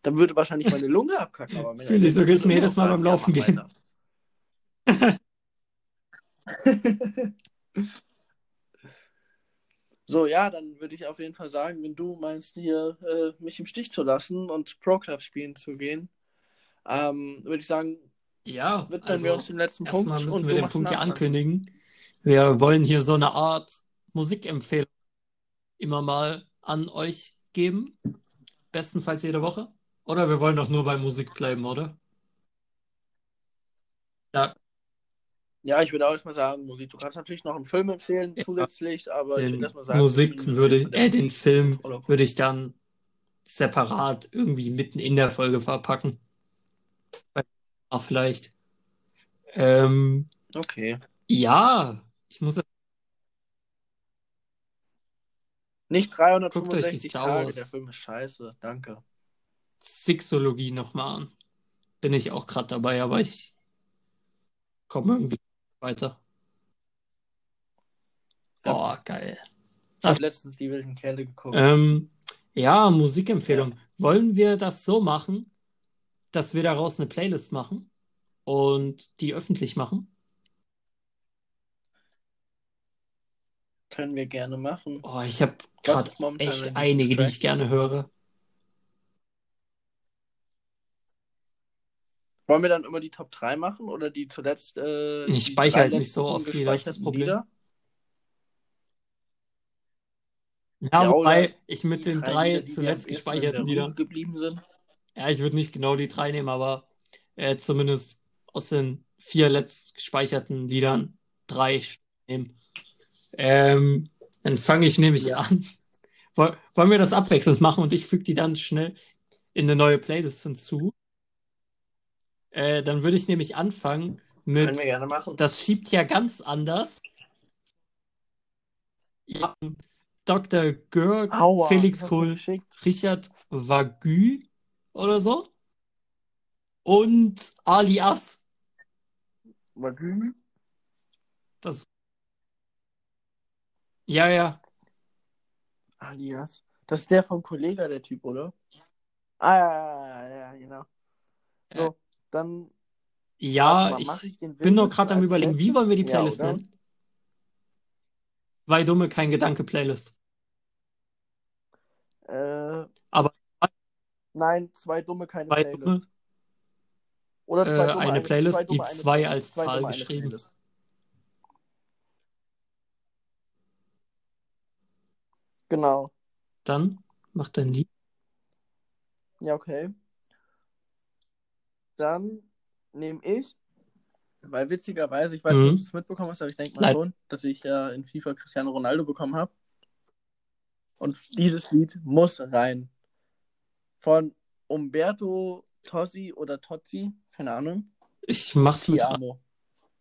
dann würde wahrscheinlich meine Lunge abkacken. Aber meine Fühl dich, so geht's mir jedes Mal beim. Laufen ja, gehen. So, ja, dann würde ich auf jeden Fall sagen, wenn du meinst, hier äh, mich im Stich zu lassen und Pro Club spielen zu gehen, ähm, würde ich sagen, Ja, widmen also wir uns dem letzten Punkt erstmal müssen wir den Punkt den Anfang. ankündigen. Wir wollen hier so eine Art Musikempfehlung immer mal an euch geben. Bestenfalls jede Woche. Oder wir wollen doch nur bei Musik bleiben, oder? Ja, Ja, ich würde auch erstmal sagen, Musik. Du kannst natürlich noch einen Film empfehlen Ja. zusätzlich, aber ich würde den erstmal sagen, Musik würde, äh, den Film würde ich dann separat irgendwie mitten in der Folge verpacken. Auch vielleicht. Ähm, Okay. ja, ich muss Nicht Guckt euch die 365 Star Tage, der Film ist scheiße. Danke. Sixologie nochmal an. Bin ich auch gerade dabei, aber ich komme irgendwie weiter. Ja. Oh, geil. Ich habe letztens die wilden Kerle geguckt. Ähm, ja, Musikempfehlung. Wollen wir das so machen, dass wir daraus eine Playlist machen und die öffentlich machen? Können wir gerne machen. Oh, ich habe gerade echt einige, die ich gerne höre. Wollen wir dann immer die Top 3 machen oder die zuletzt äh, Ich speichere halt nicht so oft wieder, das Problem. Lieder? Ja, Ja, wobei ich mit den drei drei zuletzt gespeicherten Liedern. geblieben sind? Ja, ich würde nicht genau die drei nehmen, aber äh, zumindest aus den vier letzt gespeicherten Liedern drei nehmen. Ähm, dann fange ich nämlich Ja. an. Woll- Wollen wir das abwechselnd machen und ich füge die dann schnell in eine neue Playlist hinzu? Äh, dann würde ich nämlich anfangen Können wir mit gerne machen. Das schiebt ja ganz anders. Ja, Dr. Görg, Aua, Felix Kohl? Richard Wagü oder so. Und Alias. Wagyu? Das. Ja, ja. Alias. Das ist der vom Kollega, der Typ, oder? Ah, ja, ja, ja, ja, genau. So, dann Ja, mal, ich ich bin noch gerade am überlegen, wie wollen wir die Ja, Playlist oder? nennen? Zwei dumme, kein Gedanke Playlist. Äh, nein, zwei dumme, keine Zwei Playlist. dumme, Oder zwei äh, dumme, eine Playlist, zwei dumme, die zwei Playlist. als Zwei Zahl geschrieben. Playlist. Genau. Dann mach dein Lied. Ja, okay. Dann nehme ich, weil witzigerweise, ich weiß nicht, ob Mhm. du es mitbekommen hast, aber ich denke mal schon, dass ich ja in FIFA Cristiano Ronaldo bekommen habe. Und dieses Lied muss rein. Von Umberto Tossi oder Tozzi, keine Ahnung. Ich mach's mit amo.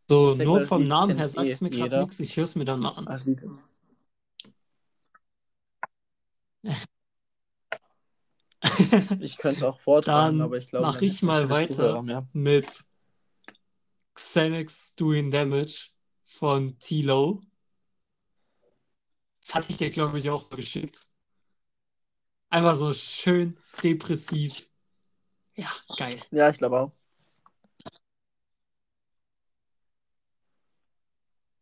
So, nur mal, vom Namen her sagt eh es mir gerade nichts. Ich höre es mir dann mal an. Ist. Ich könnte es auch vortragen, Dann aber ich glaube, mach ich mal weiter. Zuhörer mit Xanax Doing Damage von T-Lo. Das hatte ich dir, glaube ich, auch mal geschickt. Einfach so schön depressiv. Ja, geil. Ja, ich glaube auch.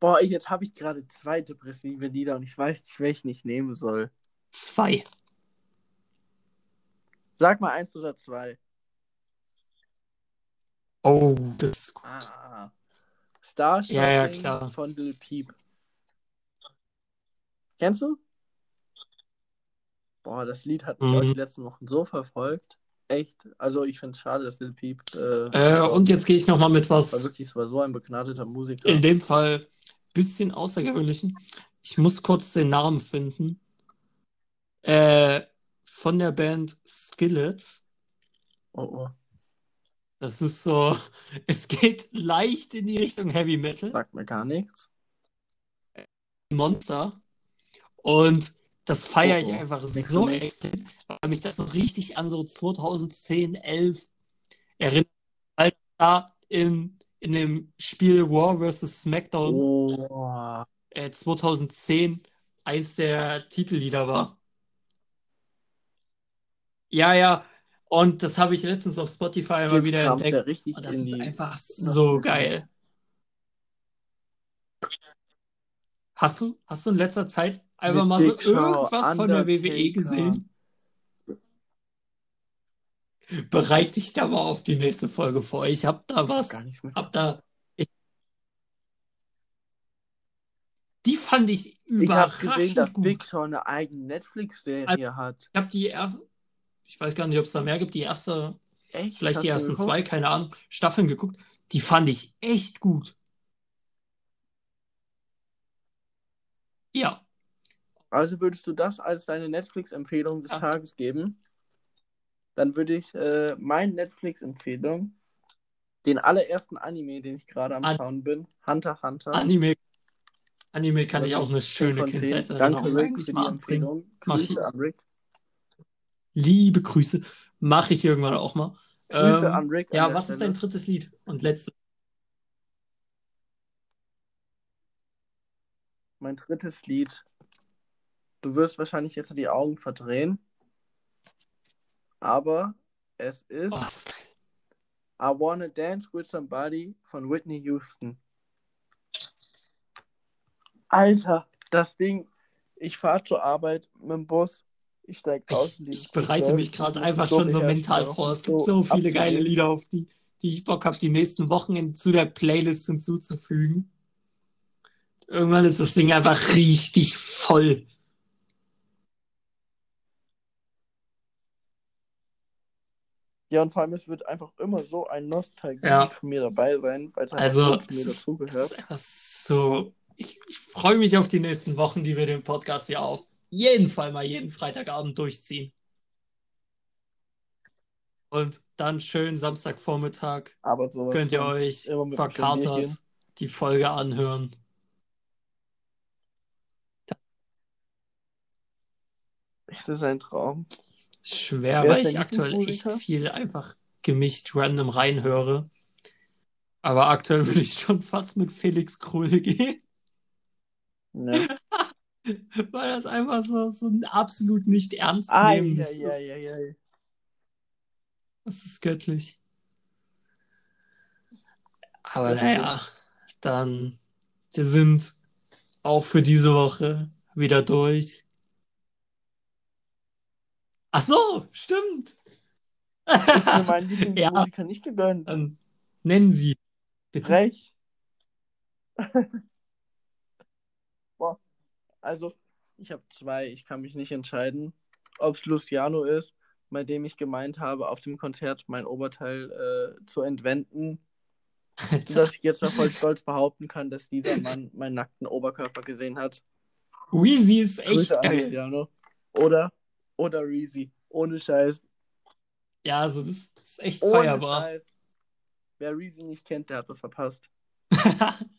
Boah, jetzt habe ich gerade zwei depressive Lieder und ich weiß nicht, welchen ich nehmen soll. Zwei. Sag mal eins oder zwei. Oh, das ist gut. Ah. Star Ja, ja, Shopping klar. von Lil Peep. Kennst du? Boah, das Lied hat mich Mhm. die letzten Wochen so verfolgt. Echt. Also ich finde es schade, dass Lil Peep äh, Äh, und jetzt gehe ich nochmal mit was, wirklich, es war so ein begnadeter Musiker. in dem Fall bisschen außergewöhnlichen. Ich muss kurz den Namen finden. Äh, von der Band Skillet. Oh, oh. Das ist so, es geht leicht in die Richtung Heavy Metal, Sagt mir gar nichts. Monster. Und das feiere ich Oh, oh. einfach so extrem, weil mich das so richtig an so 2010, 11 erinnert, weil da in, in dem Spiel War vs. SmackDown Oh. äh, 2010 eins der Titellieder war. Ja, ja. Und das habe ich letztens auf Spotify Jetzt wieder entdeckt. Und das ist einfach so geil. Hast du, hast du in letzter Zeit Einfach Mit mal so Show, irgendwas von der WWE Undertaker. gesehen. Bereite dich da mal auf die nächste Folge vor. Ich hab da was. Hab da. Ich, die fand ich Ich habe gesehen, überraschend dass gut. Big Show eine eigene Netflix-Serie hat. Ich habe die erste, ich weiß gar nicht, ob es da mehr gibt, die erste, Echt? vielleicht Hast die ersten zwei, keine Ahnung, Staffeln geguckt. Die fand ich echt gut. Ja, Also würdest du das als deine Netflix-Empfehlung des Ja. Tages geben? Dann würde ich äh, meine Netflix-Empfehlung, den allerersten Anime, den ich gerade am An- Schauen bin, Hunter Hunter. Anime, Anime kann ich auch eine schöne 10 von 10. Kindheitserinnerung Danke, Rick, für die. Empfehlung. Grüße an Rick. Liebe Grüße. Mache ich irgendwann auch mal. Grüße Ähm, an Rick. ja, was ist Stelle. dein drittes Lied und letztes? Mein drittes Lied. Du wirst wahrscheinlich jetzt die Augen verdrehen. Aber es ist Oh, ist. I Wanna Dance with Somebody von Whitney Houston. Alter, das Ding. Ich fahre zur Arbeit mit dem Bus. Ich steig aus. Ich, in ich bereite mich gerade einfach so schon so mental vor. Es gibt so so viele geile abzugehen. Lieder, auf die, die ich Bock habe, die nächsten Wochen zu der Playlist hinzuzufügen. Irgendwann ist das Ding einfach richtig voll. Ja, und vor allem, es wird einfach immer so ein Nostalgie Ja. von mir dabei sein, weil es einfach Also, es mir ist, es dazugehört. ist einfach so. Ich, ich freue mich auf die nächsten Wochen, die wir den Podcast ja auf jeden Fall mal jeden Freitagabend durchziehen. Und dann schön Samstagvormittag könnt ihr euch verkatert die Folge anhören. Es ist ein Traum. Schwer, Wer weil ich aktuell echt viel einfach gemischt random reinhöre. Aber aktuell würde ich schon fast mit Felix Krull gehen, Ja. weil das einfach so, so ein absolut nicht ernst nehmen. ja, Das ja, ist, ja, ja. das ist göttlich. Aber naja, dann, wir sind auch für diese Woche wieder durch. Ach so, stimmt. Ist mir mein Lieblingsmusiker nicht gegönnt. Dann nennen Sie, bitte. Frech. Boah. Also, ich habe zwei, ich kann mich nicht entscheiden, ob es Luciano ist, bei dem ich gemeint habe, auf dem Konzert mein Oberteil äh, zu entwenden, sodass ich jetzt noch voll stolz behaupten kann, dass dieser Mann meinen nackten Oberkörper gesehen hat. Weezy ist echt Grüße geil. Luciano. Oder, oder Reezy. Ohne Scheiß. Ja, also das ist echt Ohne feierbar. Scheiß. Wer Reezy nicht kennt, der hat was verpasst. Und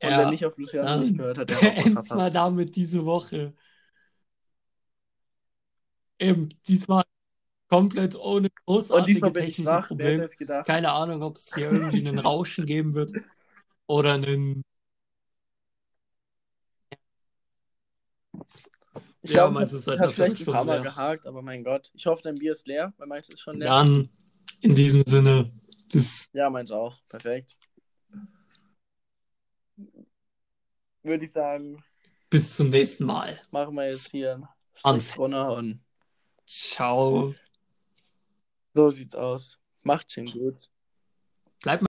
wer ja, nicht auf Luciano nicht gehört hat, der hat auch was verpasst. damit diese Woche. Eben, diesmal komplett ohne großartige technische wer Probleme. Keine Ahnung, ob es hier irgendwie einen Rauschen geben wird oder einen. Ich Ja, glaube, meinst du, es es hat, ist seit hat einer vielleicht ein paar Mal Viertelstunde gehakt, aber mein Gott. Ich hoffe, dein Bier ist leer, weil meins ist schon leer. Dann in diesem Sinne, bis Ja, meins auch. Perfekt. Würde ich sagen, bis zum nächsten Mal. machen wir jetzt hier einen Anf- und Ciao. so sieht's aus. Macht schon gut.